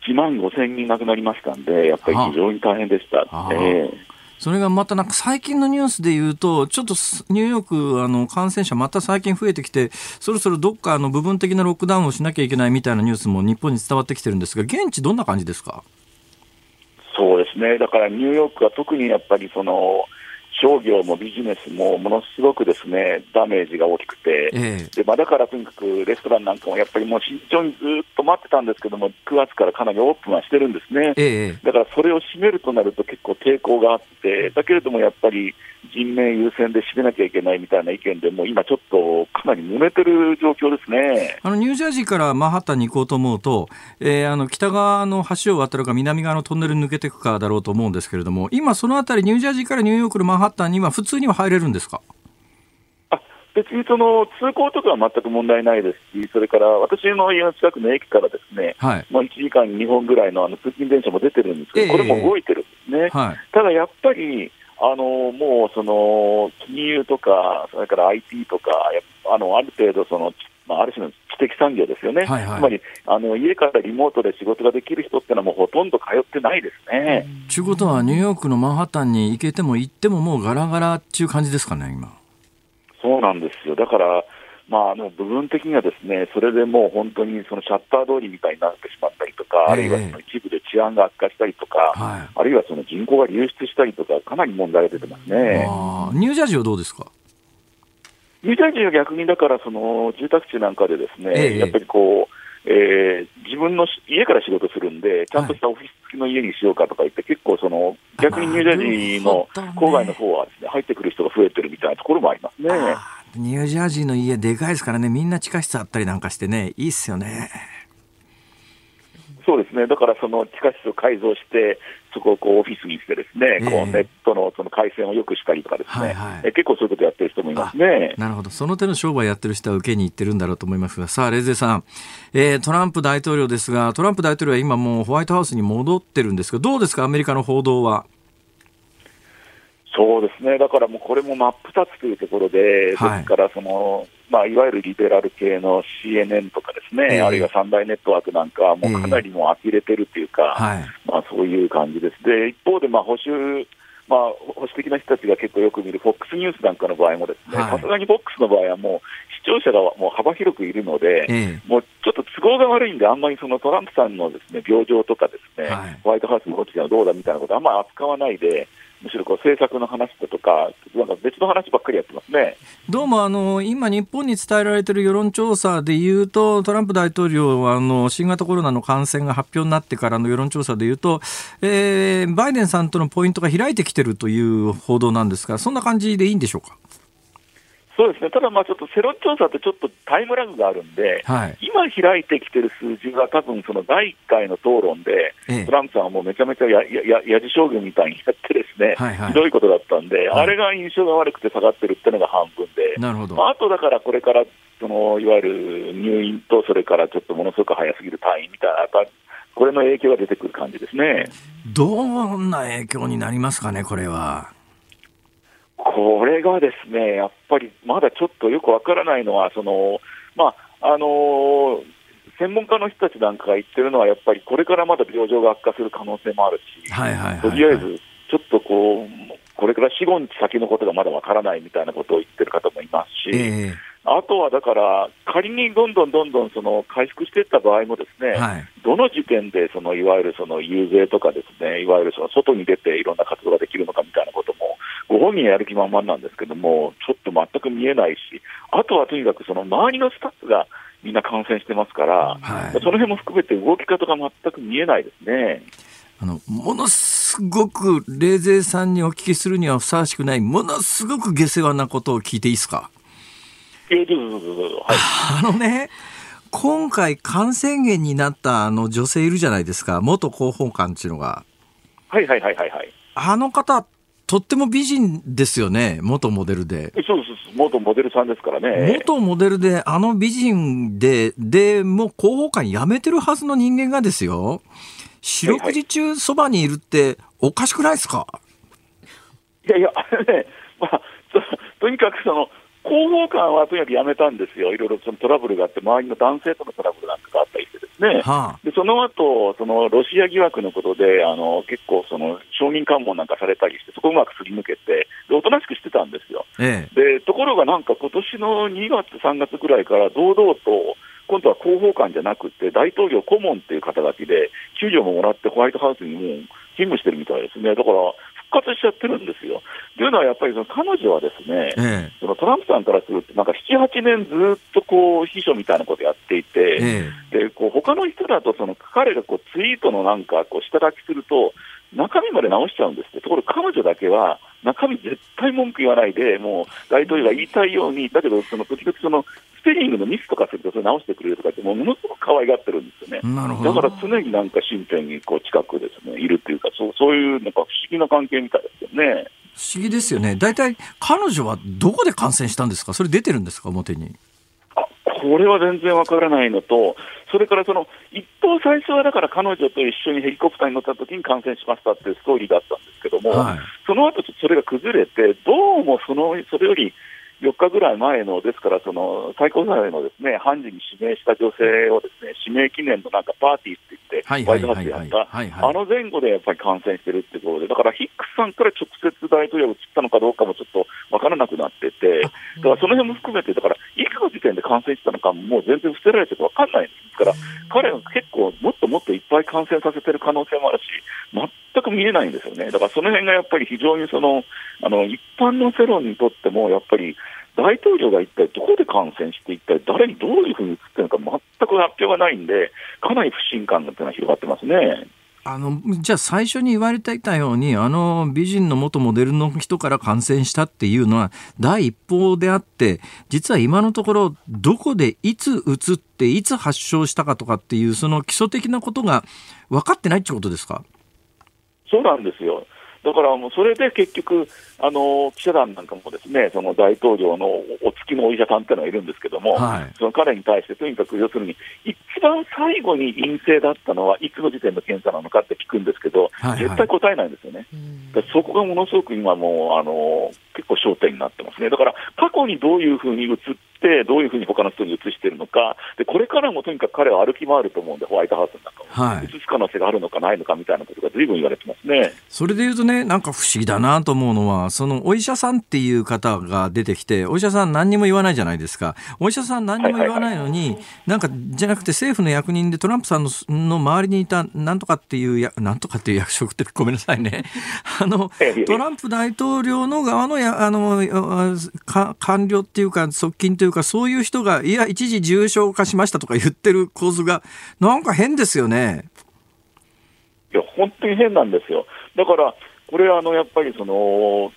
1万5000人亡くなりましたんで、やっぱり非常に大変でした。ええそれがまたなんか最近のニュースで言うと、ちょっとニューヨーク、あの感染者また最近増えてきて、そろそろどっかあの部分的なロックダウンをしなきゃいけないみたいなニュースも日本に伝わってきてるんですが、現地どんな感じですか？そうですね、だからニューヨークは特にやっぱりその商業もビジネスもものすごくですねダメージが大きくて、ええ。でまあ、だからとにかくレストランなんかもやっぱりもう慎重にずっと待ってたんですけども、9月からかなりオープンはしてるんですね。ええ。だからそれを閉めるとなると結構抵抗があって、だけれどもやっぱり人命優先で締めなきゃいけないみたいな意見でも、今ちょっとかなり揉めてる状況ですね。あのニュージャージーからマンハッタンに行こうと思うと、えー、あの北側の橋を渡るか、南側のトンネルに抜けていくかだろうと思うんですけれども、今、そのあたり、ニュージャージーからニューヨークのマンハッタンには、普通には入れるんですか？別にその通行とかは全く問題ないですし、それから私の家の近くの駅からですね、はい、まあ1時間に2本ぐらいのあの通勤電車も出てるんですけど、これも動いてるんですね。はい、ただやっぱりあのもうその金融とか、それから IT とか、あのある程度その、まあ、ある種の知的産業ですよね、はいはい、つまりあの家からリモートで仕事ができる人ってのは、もうほとんど通ってないですね。ということは、ニューヨークのマンハッタンに行けても行っても、もうガラガラっていう感じですかね、今。そうなんですよ。だから、まあ、あの部分的にはですね、それでもう本当にそのシャッター通りみたいになってしまったりとか、えー、あるいはその一部で治安が悪化したりとか、はい、あるいはその人口が流出したりとか、かなり問題が出てますね。ニュージャージーはどうですか？ニュージャージーは逆にだから、その住宅地なんかでですね、えー、やっぱりこう、えー、自分の家から仕事するんで、ちゃんとしたオフィス付きの家にしようかとか言って、はい、結構その、逆にニュージャージーの郊外の方はですね、入ってくる人が増えてるみたいなところもありますね。ニュージャージーの家でかいですからね、みんな地下室あったりなんかしてね、いいっすよね。そうですね、だからその地下室を改造して、そこをこうオフィスにして、ですね、えー、こうネットのその回線をよくしたりとかですね、はいはい、え結構そういうことやってる人もいますね。なるほど、その手の商売やってる人は受けに行ってるんだろうと思いますが、さあ、レゼさん、えー、トランプ大統領ですが、トランプ大統領は今もうホワイトハウスに戻ってるんですが、どうですか、アメリカの報道は？そうですね、だからもうこれも真っ二つというところで、はい、ですからその、まあ、いわゆるリベラル系の CNN とかですね、えー、あるいは三大ネットワークなんかは、もうかなりもう呆れてるというか、えーまあ、そういう感じです。で一方で、保守まあ、保守的な人たちが結構よく見る FOX ニュースなんかの場合も、ですねさすがに FOX の場合はもう視聴者がもう幅広くいるので、えー、もうちょっと都合が悪いんで、あんまりそのトランプさんのですね病状とか、ですね、はい、ホワイトハウスのこっちはどうだみたいなこと、あんまり扱わないで、むしろこう政策の話だとか、なんか別の話ばっかりやってますねどうもあの今、日本に伝えられている世論調査でいうと、トランプ大統領はあの新型コロナの感染が発表になってからの世論調査でいうと、えー、バイデンさんとのポイントが開いてきてるという報道なんですが、そんな感じでいいんでしょうか？そうですね、ただ、まあちょっと世論調査ってちょっとタイムラグがあるんで、はい、今開いてきてる数字は、多分その第1回の討論で、ええ、トランプさんはもうめちゃめちゃやややじ将軍みたいにやってですね、はいはい、ひどいことだったんで、はい、あれが印象が悪くて下がってるっていうのが半分で、なるほど。まあ、あとだからこれからそのいわゆる入院と、それからちょっとものすごく早すぎる退院みたいな、これの影響が出てくる感じですね。どんな影響になりますかね、これは。これがですね、やっぱりまだちょっとよくわからないのは、そのまああのー、専門家の人たちなんかが言ってるのは、やっぱりこれからまだ病状が悪化する可能性もあるし、とりあえずちょっとこう、これから4、5日先のことがまだわからないみたいなことを言ってる方もいますし。えーあとはだから、仮にどんどんどんどんその回復していった場合も、ですね、はい、どの時点でそのいわゆるその遊説とか、ですねいわゆるその外に出ていろんな活動ができるのかみたいなことも、ご本人やる気満々なんですけども、ちょっと全く見えないし、あとはとにかくその周りのスタッフがみんな感染してますから、はい、その辺も含めて動き方が全く見えないですね。あのものすごく冷静さんにお聞きするにはふさわしくない、ものすごく下世話なことを聞いていいですか？えー、どうぞどうぞどうぞ。はい。あのね、今回感染源になったあの女性いるじゃないですか、元広報官っていうのが。はいはいはいはいはい。あの方、とっても美人ですよね、元モデルで。そうです、元モデルさんですからね。元モデルで、あの美人で、で、もう広報官辞めてるはずの人間がですよ、四六時中そばにいるって、おかしくないですか、いやいや、あれね、まあ、とにかくその、広報官はとにかく辞めたんですよ、いろいろそのトラブルがあって、周りの男性とのトラブルなんかがあったりしてですね、はあ、でその後そのロシア疑惑のことで、あの結構、その証人喚問なんかされたりして、そこをうまくすり抜けて、でおとなしくしてたんですよ。ええ、でところがなんか今年の2月、3月ぐらいから堂々と、今度は広報官じゃなくて、大統領顧問っていう肩書きで、給料ももらってホワイトハウスにも勤務してるみたいですね。だから復活しちゃってるんですよ。というのはやっぱりその彼女はですね、ええ、そのトランプさんからすると、なんか7、8年ずっとこう秘書みたいなことやっていて、え、でこう他の人だとその彼がこうツイートのなんかこう下書きすると、中身まで直しちゃうんですって、ところ彼女だけは、中身絶対文句言わないで、もう大統領が言いたいように、だけど、その時々そのスペリングのミスとかすると、それ直してくれるとかって、ものすごく可愛がってるんですよね。だから常になんか身辺にこう近くですね、いるっていうか、そうそういうなんか不思議な関係みたいですよね。不思議ですよね。大体、彼女はどこで感染したんですか？それ出てるんですか？表に。あこれは全然わからないのと、それからその一方、最初はだから彼女と一緒にヘリコプターに乗った時に感染しましたっていうストーリーだったんですけども、はい。その後ちょっとそれが崩れて、どうもそのそれより4日ぐらい前の、ですからその最高裁のですね判事に指名した女性をですね指名記念のなんかパーティーって言って、ワイトはいはいはい。ハウスでやった、あの前後でやっぱり感染してるってことで、だからヒックスさんから直接大統領が移ったのかどうかもちょっと分からなくなってて、だからその辺も含めて、だからいつの時点で感染したのかももう全然伏せられてて分かんないんですから、彼は結構もっともっといっぱい感染させてる可能性もあるし、全く見えないんですよね。だからその辺がやっぱり非常にその、あの、一般の世論にとっても、やっぱり大統領が一体どこで感染して、一体誰にどういうふうに移ってるのか全く発表がないんで、かなり不信感がいうのは広がってますね。あの、じゃあ最初に言われていたように、あの美人の元モデルの人から感染したっていうのは第一報であって、実は今のところどこでいつ移っていつ発症したかとかっていうその基礎的なことが分かってないってことですか？そうなんですよ。だからもうそれで結局、あの記者団なんかもですねその大統領のお付きのお医者さんっていうのがいるんですけども、はいその彼に対してとにかく要するに、一番最後に陰性だったのはいつの時点の検査なのかって聞くんですけど、はいはい絶対答えないんですよね。だからそこがものすごく今もう、あの結構焦点になってますね。だから過去にどういうふうに移って、どういうふうに他の人に移してるのか、でこれからもとにかく彼は歩き回ると思うんで、ホワイトハウスの中を。はい移す可能性があるのかないのかみたいなことがずいぶん言われてますね。それで言うとね、なんか不思議だなと思うのは、そのお医者さんっていう方が出てきて、お医者さん何にも言わないじゃないですか。お医者さん何にも言わないのに、なんか、じゃなくて政府の役人でトランプさんのの周りにいたなんとかっていうや、なんとかっていう役職ってごめんなさいね。あのトランプ大統領の側のや、あの、官僚っていうか、側近というか、そういう人が、いや、一時重症化しましたとか言ってる構図が、なんか変ですよね。いや、本当に変なんですよ。だから、これ、あの、やっぱりその、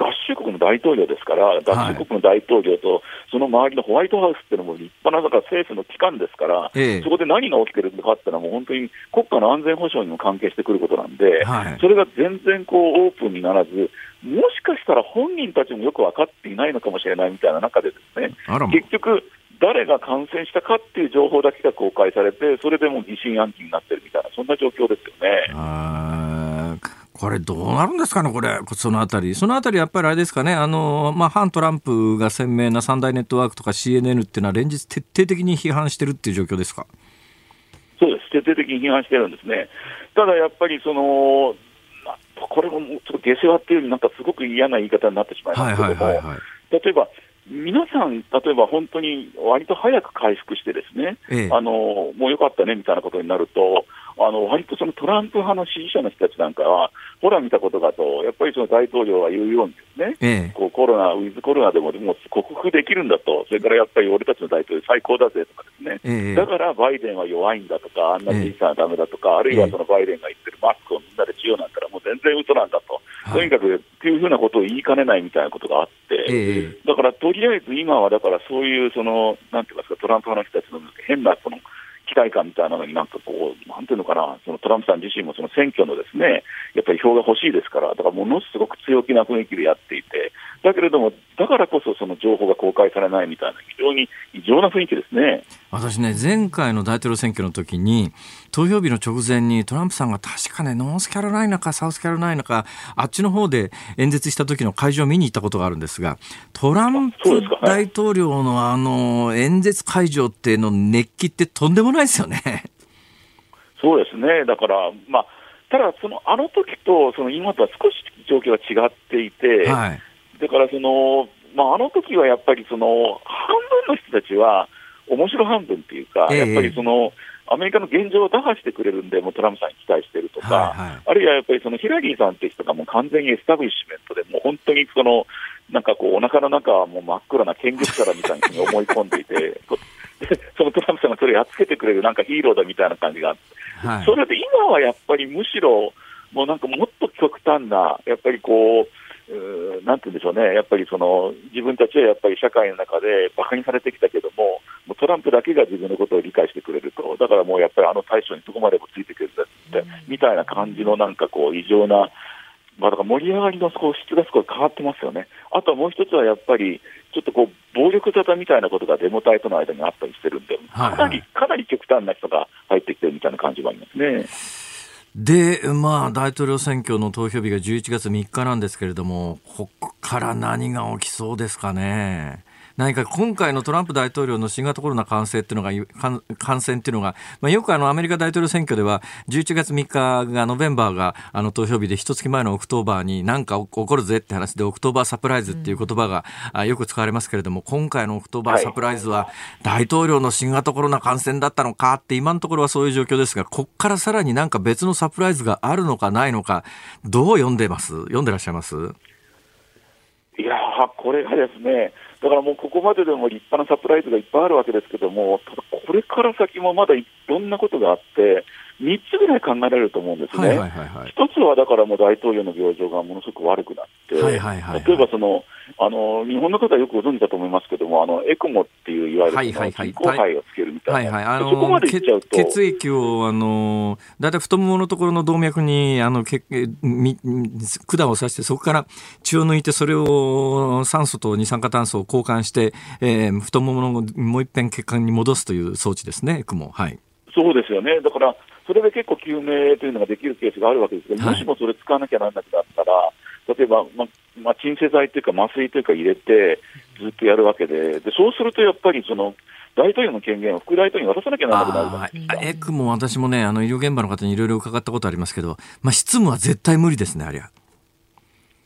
合衆国の大統領ですから、合衆国の大統領と、その周りのホワイトハウスっていうのも立派なだから政府の機関ですから、ええ。そこで何が起きてるのかっていうのは、もう本当に国家の安全保障にも関係してくることなんで、はい。それが全然こうオープンにならず、もしかしたら本人たちもよく分かっていないのかもしれないみたいな中でですね、結局、誰が感染したかっていう情報だけが公開されて、それでもう疑心暗鬼になってるみたいな、そんな状況ですよね。これどうなるんですかね、これ、そのあたり。そのあたり、やっぱりあれですかね、あの、まあ、反トランプが鮮明な三大ネットワークとか CNN っていうのは連日徹底的に批判してるっていう状況ですか？そうです、徹底的に批判してるんですね。ただやっぱりその、まあこれもちょっと下世話っていうよりなんかすごく嫌な言い方になってしまいまはいすけども。例えば、皆さん、例えば本当に割と早く回復してですね、ええ。あのもうよかったねみたいなことになると、あの割とそのトランプ派の支持者の人たちなんかは、ほら見たことかと、やっぱりその大統領が言うようにですね、ええ。こうコロナ、ウィズコロナでももう克服できるんだと、それからやっぱり俺たちの大統領最高だぜとかですね、ええ。だからバイデンは弱いんだとか、あんな小さなダメだとか、あるいはそのバイデンが言ってるマスクをみんなでしようなんたら、もう全然嘘なんだと、はい。とにかくっていうふうなことを言いかねないみたいなことがあって、ええ。だからとりあえず今は、だからそういうその、なんていますか、トランプ派の人たちの変なその期待感みたいなのになんかこう、なんていうのかな、そのトランプさん自身もその選挙のですね、やっぱり票が欲しいですから、だからものすごく強気な雰囲気でやっていて、だけれども、だからこそその情報が公開されないみたいな、非常に異常な雰囲気ですね。私ね、前回の大統領選挙の時に、投票日の直前にトランプさんが確かね、ノースキャロライナかサウスキャロライナか、あっちの方で演説した時の会場を見に行ったことがあるんですが、トランプ大統領のあの、演説会場っての熱気ってとんでもないですよね。そうですね、だから、まあ、ただその、あの時とその今とは少し状況が違っていて、はい。だからその、まあ、あの時はやっぱりその半分の人たちは、面白半分っていうか、ええやっぱりそのアメリカの現状を打破してくれるんで、もうトランプさんに期待してるとか、はいはいあるいはやっぱりそのヒラリーさんって人がもう完全にエスタブリッシュメントで、もう本当にその、なんかこう、お腹の中はもう真っ暗な見物からみたいに思 い込んでいて、そのトランプさんがそれをやっつけてくれるなんかヒーローだみたいな感じがあって、はい。それで今はやっぱりむしろ、もうなんかもっと極端な、やっぱりこう、うなんて言うんでしょうね、やっぱりその自分たちはやっぱり社会の中で馬鹿にされてきたけども、もうトランプだけが自分のことを理解してくれると、だからもうやっぱりあの大将にどこまでもついてくれるって、みたいな感じのなんかこう、異常な、まあ、だから盛り上がりのこう質が少し変わってますよね。あとはもう一つはやっぱり、ちょっとこう、暴力沙汰みたいなことがデモ隊との間にあったりしてるんで、かなり、かなり極端な人が入ってきてるみたいな感じもありますね。で、まあ、大統領選挙の投票日が11月3日なんですけれども、ここから何が起きそうですかね。何か今回のトランプ大統領の新型コロナ感染っていうのが、感染っていうのが、まあ、よくあのアメリカ大統領選挙では、11月3日が、 November があの投票日で、一月前の October に何か起こるぜって話で、 October surprise っていう言葉が、うん、よく使われますけれども、今回の October surprise は、大統領の新型コロナ感染だったのかって、今のところはそういう状況ですが、こっからさらになんか別のサプライズがあるのかないのか、どう読んでます？読んでらっしゃいます？いやこれがですね、だからもうここまででも立派なサプライズがいっぱいあるわけですけども、ただこれから先もまだいろんなことがあって、3つぐらい考えられると思うんですね、は1つはだからもう大統領の病状がものすごく悪くなって、例えばそのあの日本の方はよくご存知だと思いますけども、あのエクモっていういわゆる人工肺をつけるみたいな、そこまでいっちゃうと。血液をあのだいたい太もものところの動脈にあのけみ管を刺して、そこから血を抜いて、それを酸素と二酸化炭素を交換して、えー、太もものもう一遍血管に戻すという装置ですね、エクモ。はいそうですよね。だから、それで結構救命というのができるケースがあるわけですけど、もしもそれ使わなきゃならなくなったら、例えば、ままあ、鎮静剤というか麻酔というか入れて、ずっとやるわけで、でそうするとやっぱりその、大統領の権限を副大統領に渡さなきゃならなくなる。じゃないエクも私もね、あの医療現場の方にいろいろ伺ったことありますけど、まあ、執務は絶対無理ですね、ありゃ。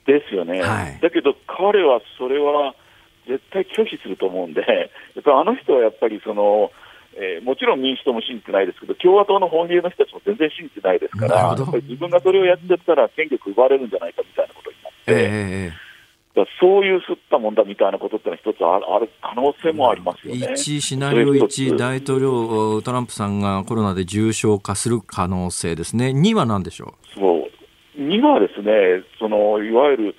ですよね、はい、だけど彼はそれは絶対拒否すると思うんで、やっぱあの人はやっぱりその、えー、もちろん民主党も信じてないですけど、共和党の本流の人たちも全然信じてないですから、自分がそれをやっちゃったら権力奪われるんじゃないかみたいなことになって、えー、そういうすったもんだみたいなことってのは一つある可能性もありますよね。1、シナリオ1、大統領、トランプさんがコロナで重症化する可能性ですね。2は何でしょう？そう。2はですね、そのいわゆる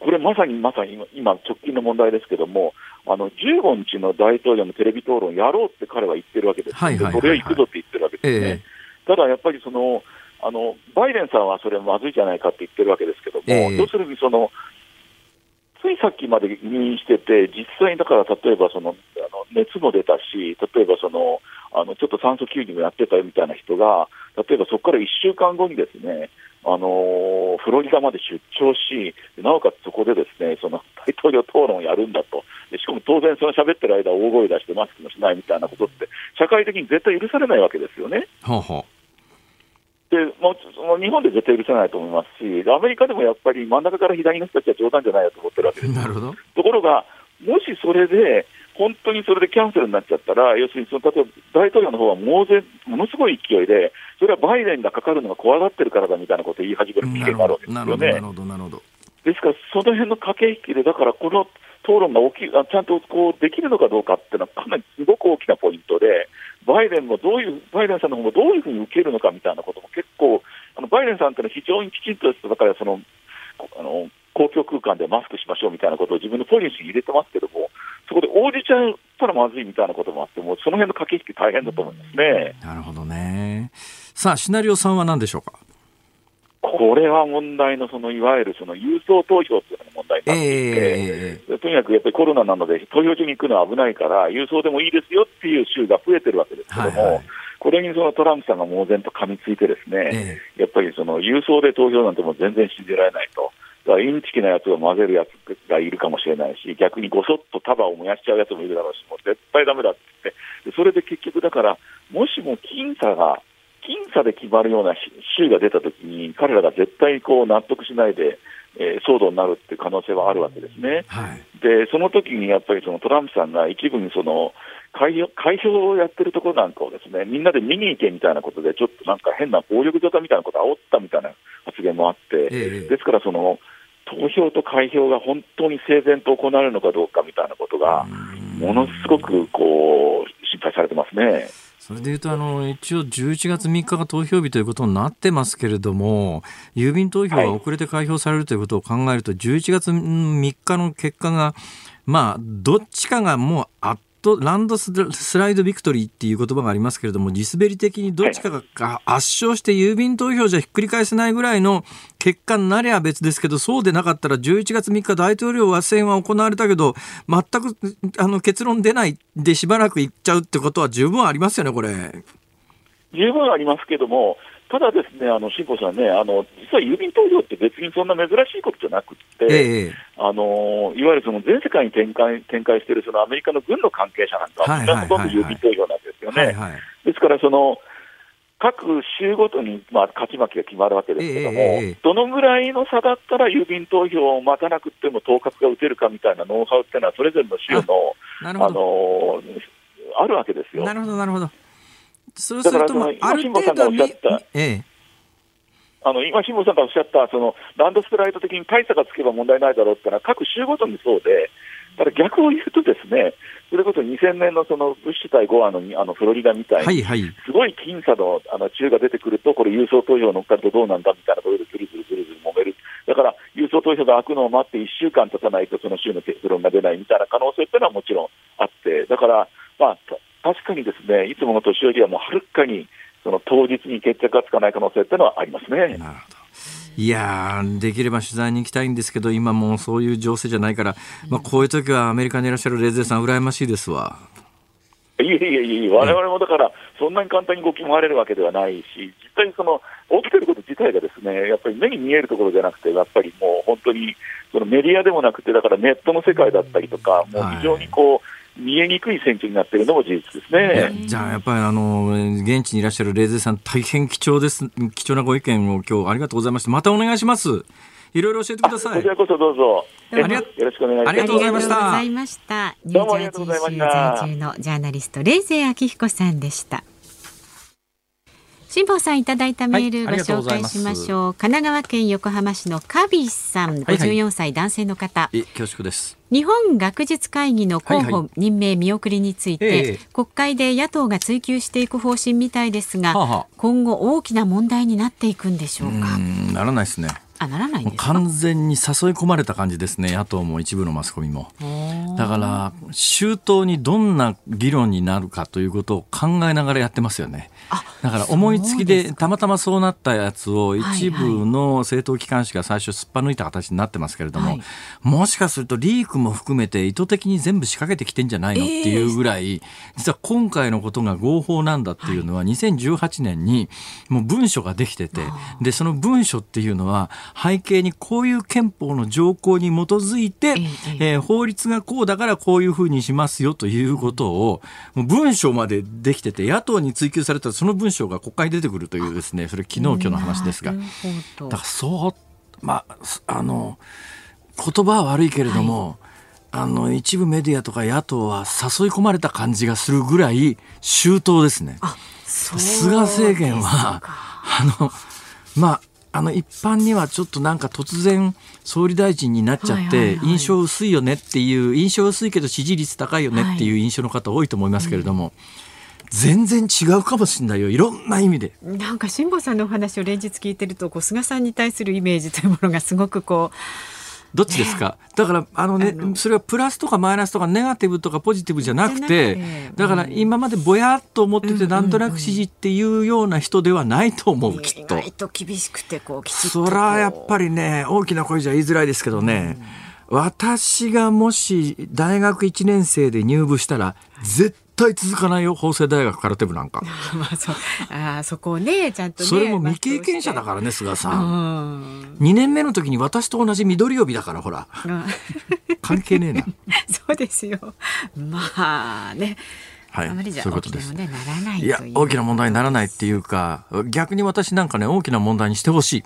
これまさにまさに今、直近の問題ですけども、あの15日の大統領のテレビ討論やろうって彼は言ってるわけです、はいはい、それを行くぞって言ってるわけですね。えー、ただやっぱりそのあのバイデンさんはそれまずいじゃないかって言ってるわけですけども、えー、要するにその、ついさっきまで入院してて、実際にだから例えばそのあの熱も出たし、例えばそのあのちょっと酸素吸入もやってたみたいな人が、例えばそこから1週間後にですね、あのフロリダまで出張し、なおかつそこでですねその大統領討論をやるんだと、しかも当然、その喋ってる間、大声出してマスクもしないみたいなことって、社会的に絶対許されないわけですよね。ははでもう日本で絶対許せないと思いますし、アメリカでもやっぱり真ん中から左の人たちは冗談じゃないと思ってるわけです。なるほどところが、もしそれで、本当にそれでキャンセルになっちゃったら、要するにその例えば大統領の方は猛然ものすごい勢いで、それはバイデンがかかるのが怖がってるからだみたいなことを言い始める危険があるわけですよね。なるほどなるほどですから、その辺の駆け引きで、だからこの討論が起きちゃんとこうできるのかどうかっていうのは、かなりすごく大きなポイントで、バイデンもどういう、バイデンさんの方もどういうふうに受けるのかみたいなことも結構、あのバイデンさんっていうのは非常にきちんとだからそのあの公共空間でマスクしましょうみたいなことを自分のポリシーに入れてますけども、そこで応じちゃったらまずいみたいなこともあって、もうその辺の駆け引き大変だと思いますね。なるほどね。さあ、シナリオ3は何でしょうか？これは問題のそのいわゆるその郵送投票というのが問題になっていて、えー、とにかくやっぱりコロナなので、投票所に行くのは危ないから、郵送でもいいですよっていう州が増えてるわけですけども、はいはい、これにそのトランプさんが猛然と噛みついて、ですね、えー、やっぱりその郵送で投票なんてもう全然信じられないと。インチキなやつを混ぜるやつがいるかもしれないし、逆にごそっと束を燃やしちゃうやつもいるだろうし、もう絶対だめだって言って、それで結局、だから、もしも僅差が僅差で決まるような州が出たときに、彼らが絶対こう納得しないで、えー、騒動になるっていう可能性はあるわけですね。はい、で、その時にやっぱりそのトランプさんが一部にその開開票をやってるところなんかをですね、みんなで見に行けみたいなことで、ちょっとなんか変な暴力沙汰みたいなことを煽ったみたいな発言もあって、ええ、ですからその、投票と開票が本当に整然と行われるのかどうかみたいなことが、ものすごくこう心配されてますね。それでいうとあの一応11月3日が投票日ということになってますけれども郵便投票が遅れて開票されるということを考えると、はい、11月3日の結果がまあどっちかがもう圧とランドスライドビクトリーっていう言葉がありますけれども地滑り的にどっちかが圧勝して郵便投票じゃひっくり返せないぐらいの結果になりゃ別ですけどそうでなかったら11月3日大統領選は行われたけど全くあの結論出ないでしばらくいっちゃうってことは十分ありますよねこれ。十分ありますけどもただですね、あの、辛坊さんね、あの、実は郵便投票って別にそんな珍しいことじゃなくて、ええ、あの、いわゆるその全世界に展開展開しているそのアメリカの軍の関係者なんかは、みんなほとんど郵便投票なんですよね。ですから、その、各州ごとに、まあ、勝ち負けが決まるわけですけども、えどのぐらいの差だったら郵便投票を待たなくても当確が打てるかみたいなノウハウっていうのは、それぞれの州の、あの、あるわけですよ。なるほど、なるほど。そうすると、まあ、ある程度ええ。あの今、辛坊さんがおっしゃった、そのランドスライド的に大差がつけば問題ないだろうっていうのは、各州ごとにそうで、ただ逆を言うと、ですねそれこそ2000年のそのブッシュ対ゴアのあのフロリダみたいに、すごい僅差のあの中が出てくると、これ、郵送投票乗っかるとどうなんだみたいなことで、ぐるぐるぐるぐる揉める、だから郵送投票が開くのを待って、1週間経たないと、その州の結論が出ないみたいな可能性っていうのはもちろんあって、だから、まあ、確かにですねいつもの年寄りはもうはるかにその当日に決着がつかない可能性っていうのはありますね。なるほどいやできれば取材に行きたいんですけど、今もうそういう情勢じゃないから、まあ、こういう時はアメリカにいらっしゃるレーゼーさん、羨ましいですわ。いえいえいえ、われわれもだから、そんなに簡単に動き回れるわけではないし、実際にその起きてること自体がですね、やっぱり目に見えるところじゃなくて、やっぱりもう本当にそのメディアでもなくて、だからネットの世界だったりとか、もう非常にこう、見えにくい選挙になっているのも事実ですね。じゃあやっぱりあの現地にいらっしゃるレーゼさん大変貴重です貴重なご意見を今日ありがとうございました。またお願いします。いろいろ教えてください。こちらこそどうぞ。ありがよろしくお願いします。ありがとうございました。ありがとうございました。ニュージャージー州在住のジャーナリストレーゼ明彦さんでした。辛坊さんいただいたメールご紹介しましょう、はい、神奈川県横浜市のカビさん54歳男性の方、はいはい、恐縮です。日本学術会議の候補任命見送りについて、はいはい、国会で野党が追及していく方針みたいですが、はあはあ、今後大きな問題になっていくんでしょうか？ならないですね。あならない完全に誘い込まれた感じですね野党も一部のマスコミも。だから周到にどんな議論になるかということを考えながらやってますよねだから思いつきでたまたまそうなったやつを一部の政党機関紙が最初すっぱ抜いた形になってますけれども、はい、もしかするとリークも含めて意図的に全部仕掛けてきてんじゃないのっていうぐらい、実は今回のことが合法なんだっていうのは2018年にもう文書ができててでその文書っていうのは背景にこういう憲法の条項に基づいて、えー、法律がこうだからこういうふうにしますよということをもう文書までできてて野党に追及されたその文章が国会に出てくるというですねそれ昨日今日の話ですがだからそうまああの言葉は悪いけれども、はい、あの一部メディアとか野党は誘い込まれた感じがするぐらい周到ですね。菅政権はあのまああの一般にはちょっとなんか突然総理大臣になっちゃって印象薄いよねっていう印象薄いけど支持率高いよねっていう印象の方多いと思いますけれども、全然違うかもしれないよ。いろんな意味で。なんか辛坊さんのお話を連日聞いてるとこう菅さんに対するイメージというものがすごくこうどっちですか、だからあのねそれはプラスとかマイナスとかネガティブとかポジティブじゃなくてだから今までぼやっと思っててなんとなく支持っていうような人ではないと思う、きっと。と厳しくてこうきちっとそらやっぱりね大きな声じゃ言いづらいですけどね、私がもし大学1年生で入部したら絶対続かないよ法政大学空手部なんか。ま あそあそこをねちゃんと、ね、それも未経験者だからね菅さん、う2年目の時に私と同じ緑帯だからほら。関係ねえな。そうですよ。まあねはい、あまりじゃそういうことです。ね、ならないいや大きな問題にならないっていうか逆に私なんかね大きな問題にしてほし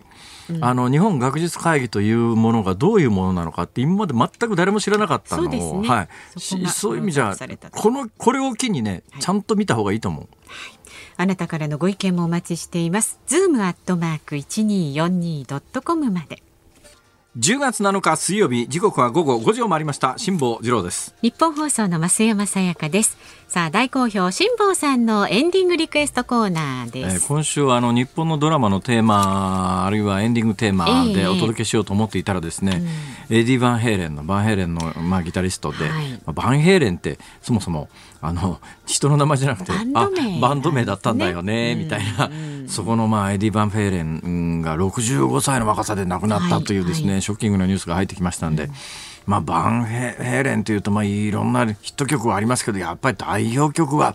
い。あの日本学術会議というものがどういうものなのかって今まで全く誰も知らなかったのを、ね、はい、そういう意味じゃこのこれを機にね、ちゃんと見た方がいいと思う。はいあなたからのご意見もお待ちしています。ズームアットマーク一二四二ドットコムまで。10月7日水曜日時刻は午後5時を回りました。辛坊治郎です。ニッポン放送の増山さやかです。さあ大好評辛坊さんのエンディングリクエストコーナーです、えー、今週はあの日本のドラマのテーマあるいはエンディングテーマでお届けしようと思っていたらですね、えー、エディ・バンヘイレンのバンヘイレンのまあギタリストで、はい、バンヘイレンってそもそもあの人の名前じゃなくてバンド名。バンド名だったんだよね、ね、みたいな、そこのまあエディ・バンヘイレンが65歳の若さで亡くなったというですね、はいはい。ショッキングなニュースが入ってきましたんで、うん、まあ、バンヘヘレンというと、まあ、いろんなヒット曲はありますけどやっぱり代表曲は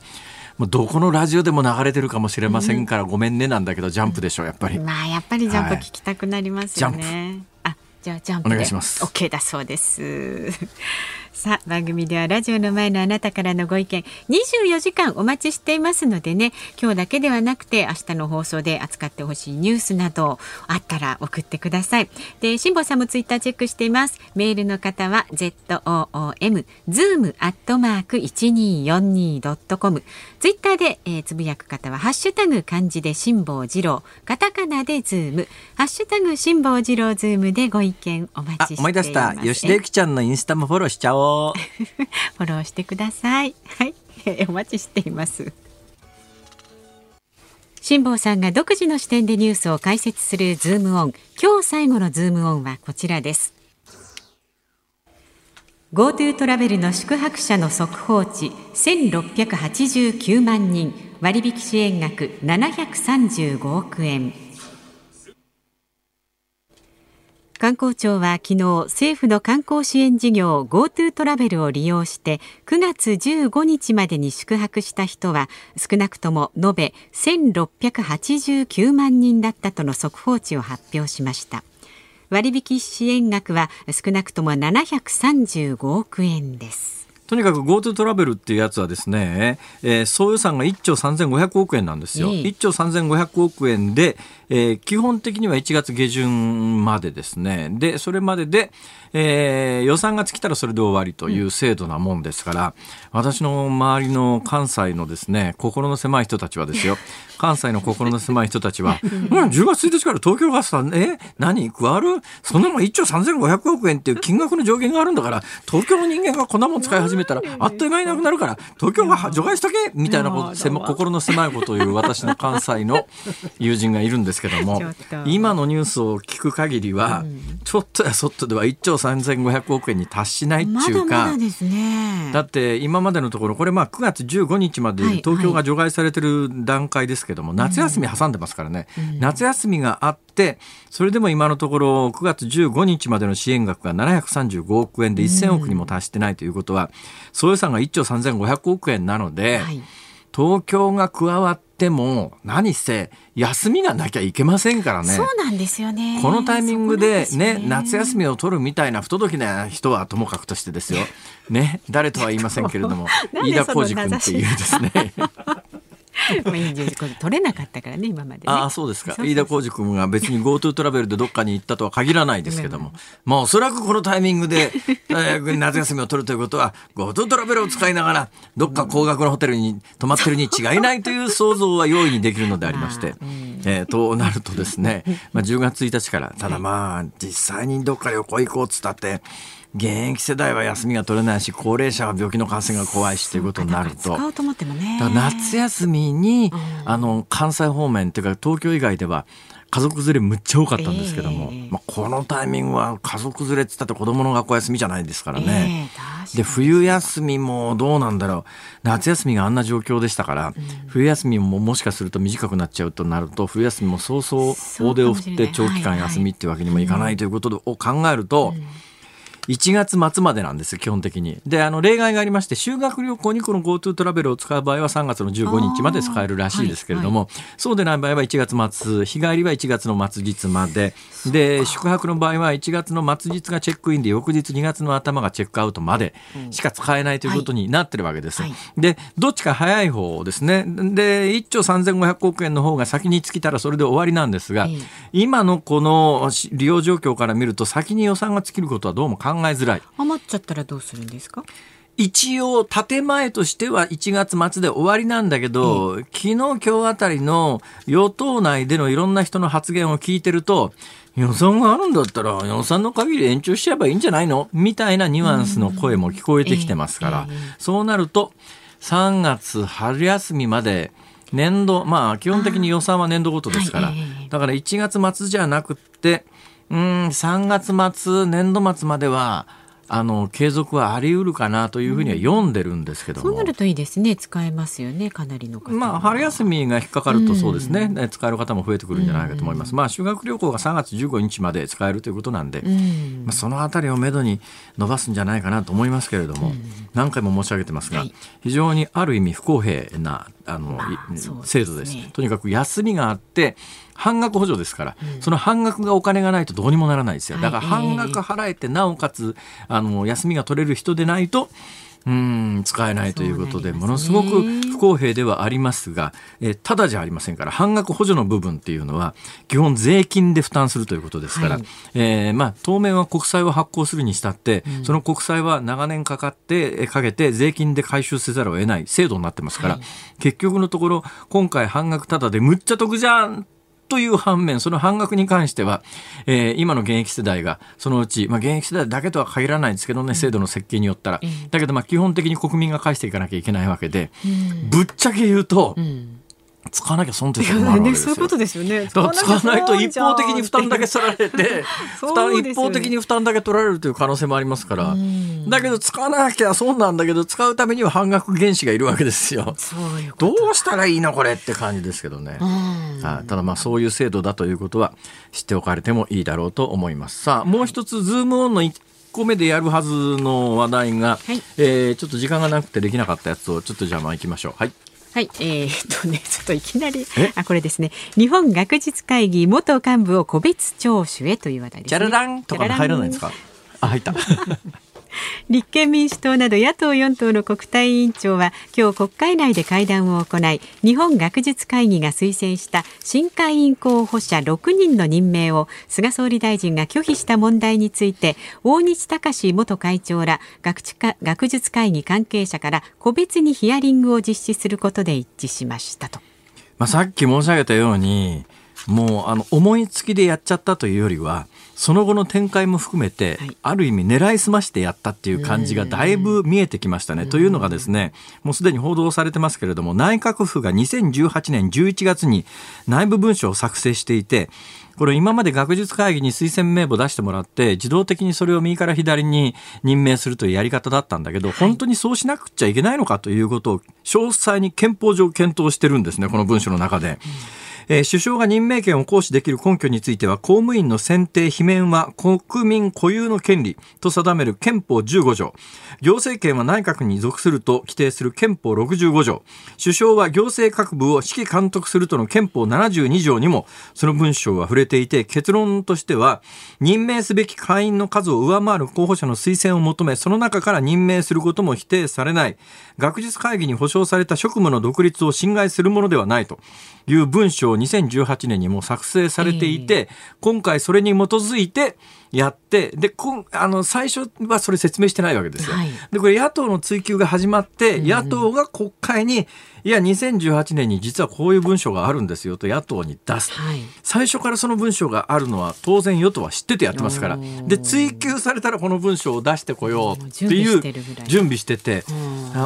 もうどこのラジオでも流れてるかもしれませんから、ごめんねなんだけどジャンプでしょうやっぱり。まあやっぱりジャンプ聞きたくなりますよね。はい、あじゃあジャンプお願いします。OK だそうです。さあ番組ではラジオの前のあなたからのご意見24時間お待ちしていますのでね今日だけではなくて明日の放送で扱ってほしいニュースなどあったら送ってください。で辛坊さんもツイッターチェックしています。メールの方は ZOOM zoom アットマーク 1242.com ツイッターで、えー、つぶやく方はハッシュタグ漢字で辛坊治郎。カタカナでズーム。ハッシュタグ辛坊治郎ズームでご意見お待ちしています。思い出した。吉田ゆきちゃんのインスタもフォローしちゃおうフォローしてください。はい、お待ちしています。辛坊さんが独自の視点でニュースを解説するズームオン。今日最後のズームオンはこちらです。GoTo トラベルの宿泊者の速報値1689万人割引支援額735億円観光庁は昨日政府の観光支援事業 GoTo トラベルを利用して9月15日までに宿泊した人は少なくとも延べ1689万人だったとの速報値を発表しました。割引支援額は少なくとも735億円です。とにかく GoTo トラベルっていうやつはですね、えー、総予算が1兆3500億円なんですよ。1兆3500億円で、えー、基本的には1月下旬までですね。で、それまでで、えー、予算が尽きたらそれで終わりという制度なもんですから、うん、私の周りの関西のですね、心の狭い人たちはですよ、関西の心の狭い人たちは、うん、10月1日から東京ガスさん、え、何？加わる？そんなもん1兆3500億円っていう金額の上限があるんだから、東京の人間がこんなもん使い始めたら、あっという間になくなるから、東京が除外しとけみたいなこと、心の狭いことを言う私の関西の友人がいるんですけども、今のニュースを聞く限りは、ちょっとやそっとでは1兆3500億円に達しないっていうか、だって今までのところ、これまあ9月15日まで東京が除外されてる段階ですけども、夏休み挟んでますからね、夏休みがあって、それでも今のところ9月15日までの支援額が735億円で1000億にも達してないということは、総予算が1兆3500億円なので、はい、東京が加わっても何せ休みがなきゃいけませんからね。そうなんですよね。このタイミングでね、ね夏休みを取るみたいな不届きな人はともかくとしてですよ。ね、誰とは言いませんけれども、飯田浩二君っていうですね。まあいい取れなかったからね今まで、ね、ああそうですか。飯田浩二君が別に GoTo トラベルでどっかに行ったとは限らないですけども、まあおそらくこのタイミングで 夏休みを取るということは GoTo トラベルを使いながらどっか高額のホテルに泊まってるに違いないという想像は容易にできるのでありまして、えー、となるとですね、まあ、10月1日からただまあ実際にどっか旅行行こうっつったって現役世代は休みが取れないし高齢者は病気の感染が怖いしということになると。夏休みに、うん、あの関西方面というか東京以外では家族連れむっちゃ多かったんですけども、えー、まあ、このタイミングは家族連れっつったって子供の学校休みじゃないですからね、えー、で冬休みもどうなんだろう。夏休みがあんな状況でしたから、うん、冬休みももしかすると短くなっちゃうとなると冬休みも早々大手を振って長期間休みっていうわけにもいかないということを考えると、うん1月末までなんです基本的に。で、あの、例外がありまして、修学旅行にこの GoTo トラベルを使う場合は3月の15日まで使えるらしいですけれども、はいはい、そうでない場合は1月末、日帰りは1月の末日まで、で、宿泊の場合は1月の末日がチェックインで、翌日2月の頭がチェックアウトまでしか使えないということになってるわけです。はい、で、どっちか早い方ですね。で、1兆3500億円の方が先に尽きたらそれで終わりなんですが、今のこの利用状況から見ると先に予算が尽きることはどうも考えづらい。余っちゃったらどうするんですか？一応建前としては1月末で終わりなんだけど、昨日今日あたりの与党内でのいろんな人の発言を聞いてると予算があるんだったら予算の限り延長しちゃえばいいんじゃないの？みたいなニュアンスの声も聞こえてきてますから、そうなると3月春休みまで年度まあ基本的に予算は年度ごとですから、だから1月末じゃなくってうん3月末年度末まではあの継続はあり得るかなというふうには読んでるんですけども、うん、そうなるといいですね。使えますよね。かなりのまあ春休みが引っかかるとそうですね、うん、使える方も増えてくるんじゃないかと思います、うん、まあ修学旅行が3月15日まで使えるということなんで、まあ、そのあたりをめどに伸ばすんじゃないかなと思いますけれども、何回も申し上げてますが、はい、非常にある意味不公平なあの、制度です、とにかく休みがあって半額補助ですから、うん、その半額がお金がないとどうにもならないですよ。だから半額払えて、なおかつ、あの、休みが取れる人でないと、うん使えないということで、ものすごく不公平ではありますが、えただじゃありませんから、半額補助の部分っていうのは、基本税金で負担するということですから、はい、えー、まあ、当面は国債を発行するにしたって、うん、その国債は長年かかって、かけて税金で回収せざるを得ない制度になってますから、はい、結局のところ、今回半額ただでむっちゃ得じゃんという反面、その半額に関しては、えー、今の現役世代が、そのうち、まあ、現役世代だけとは限らないですけどね、制度の設計によったら。だけど、まあ、基本的に国民が返していかなきゃいけないわけで、ぶっちゃけ言うと、うん使わなきゃ損っていうの ね、そういうことですよね。使わないと一方的に負担だけ取られて、負担一方的に負担だけ取られるという可能性もありますから。だけど使わなきゃ損なんだけど、使うためには半額原資がいるわけですよ。どうしたらいいのこれって感じですけどね。はただまあそういう制度だということは知っておかれてもいいだろうと思います。さあ、もう一つ、ズームオンの1個目でやるはずの話題が、はい、えー、ちょっと時間がなくてできなかったやつをちょっとじゃあまあ行きましょう。はい。はい、えー、っとね、ちょっといきなり、あ、これですね。日本学術会議元幹部を個別聴取へという話題です、ね。チャラランとか入らないんですか？あ、入った。立憲民主党など野党4党の国対委員長は今日国会内で会談を行い日本学術会議が推薦した新会員候補者6人の任命を菅総理大臣が拒否した問題について大西隆元会長ら学学術会議関係者から個別にヒアリングを実施することで一致しましたと。まあ、さっき申し上げたようにもうあの思いつきでやっちゃったというよりはその後の展開も含めて、はい、ある意味狙いすましてやったっていう感じがだいぶ見えてきましたね。というのがですね、もうすでに報道されてますけれども、内閣府が2018年11月に内部文書を作成していて、これ今まで学術会議に推薦名簿出してもらって自動的にそれを右から左に任命するというやり方だったんだけど、本当にそうしなくちゃいけないのかということを詳細に憲法上検討してるんですねこの文書の中で。うんえー、首相が任命権を行使できる根拠については公務員の選定罷免は国民固有の権利と定める憲法15条。行政権は内閣に属すると規定する憲法65条。首相は行政各部を指揮監督するとの憲法72条にもその文章は触れていて結論としては任命すべき会員の数を上回る候補者の推薦を求めその中から任命することも否定されない。学術会議に保障された職務の独立を侵害するものではないという文章を2018年にも作成されていて、今回それに基づいてやってでこあの最初はそれ説明してないわけですよ。はい、でこれ野党の追及が始まって、野党が国会にいや2018年に実はこういう文書があるんですよと野党に出す、はい、最初からその文書があるのは当然与党は知っててやってますから。で追及されたらこの文書を出してこようっていう準備してて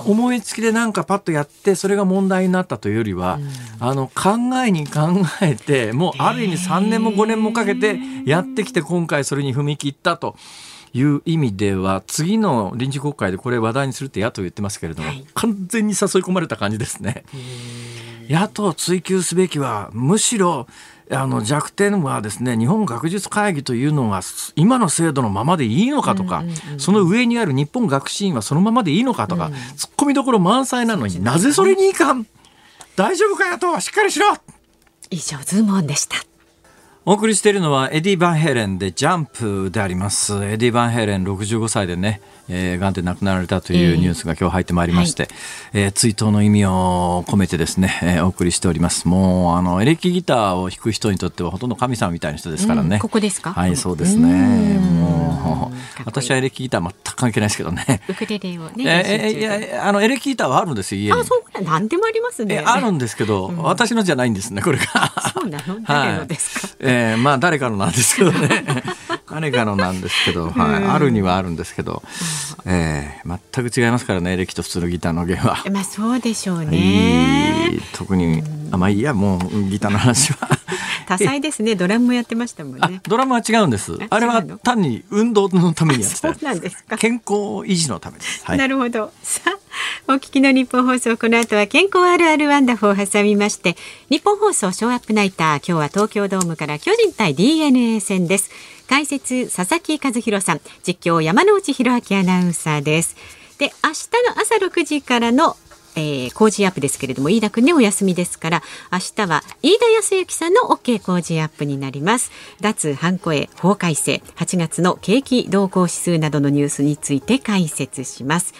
思いつきでなんかパッとやってそれが問題になったというよりはあの考えに考えてもうある意味3年も5年もかけてやってきて今回それに踏み切ったと。いう意味では次の臨時国会でこれ話題にするって野党言ってますけれども、はい、完全に誘い込まれた感じですね。野党追及すべきはむしろあの弱点はですね日本学術会議というのは今の制度のままでいいのかとか、その上にある日本学士院はそのままでいいのかとか、うん、突っ込みどころ満載なのに、なぜそれにいかん？大丈夫か野党はしっかりしろ！以上ズームオンでしたお送りしているのはエディ・バンヘレンでジャンプであります。エディ・バンヘレン65歳でねえー、がんで亡くなられたというニュースが今日入ってまいりまして、えー、はい、えー、追悼の意味を込めてですね、えー、お送りしております。もうあのエレキギターを弾く人にとってはほとんど神様みたいな人ですからね、うん、ここですか？はいそうですね。もう私はエレキギター全く関係ないですけどね。ウクレレをねえー、いやあのエレキギターはあるんですよ家に。あそうなんでもありますね。あるんですけど、うん、私のじゃないんですねこれが。そうなの？誰のですか、はい、えー、まあ誰かのなんですけどね誰かのなんですけど、はい、あるにはあるんですけど、えー、全く違いますからね、エレキと普通のギターの弦は。まあそうでしょうね。特に、あまあいいや、もうギターの話は。多彩ですね。ドラムもやってましたもんね。ドラムは違うんです。あれは単に運動のためにやってた。そうなんですか。健康維持のためです。はい、なるほど。さあ。お聞きの日本放送この後は健康あるあるワンダフを挟みまして日本放送ショーアップナイター今日は東京ドームから巨人対 DNA 戦です解説佐々木和弘さん。実況山内弘明アナウンサーです。で明日の朝6時からのえー、工事アップですけれども飯田君ねお休みですから明日は飯田康之さんの OK 工事アップになります。脱ハンコへ法改正。8月の景気動向指数などのニュースについて解説します。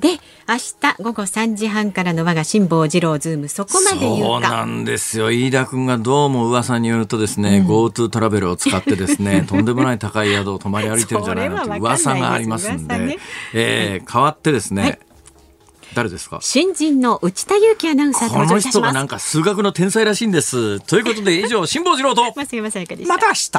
で明日午後3時半からの我が辛坊治郎ズームそこまで言うそうなんですよ。飯田君がどうも噂によるとですね、うん、GoTo トラベルを使ってですね とんでもない高い宿を泊まり歩いてるんじゃないかという噂がありますんで、ね。えー、変わってですね、はい。誰ですか？新人の内田裕樹アナウンサーこの人がなんか数学の天才らしいんです。ということで以上辛坊治郎と。また明日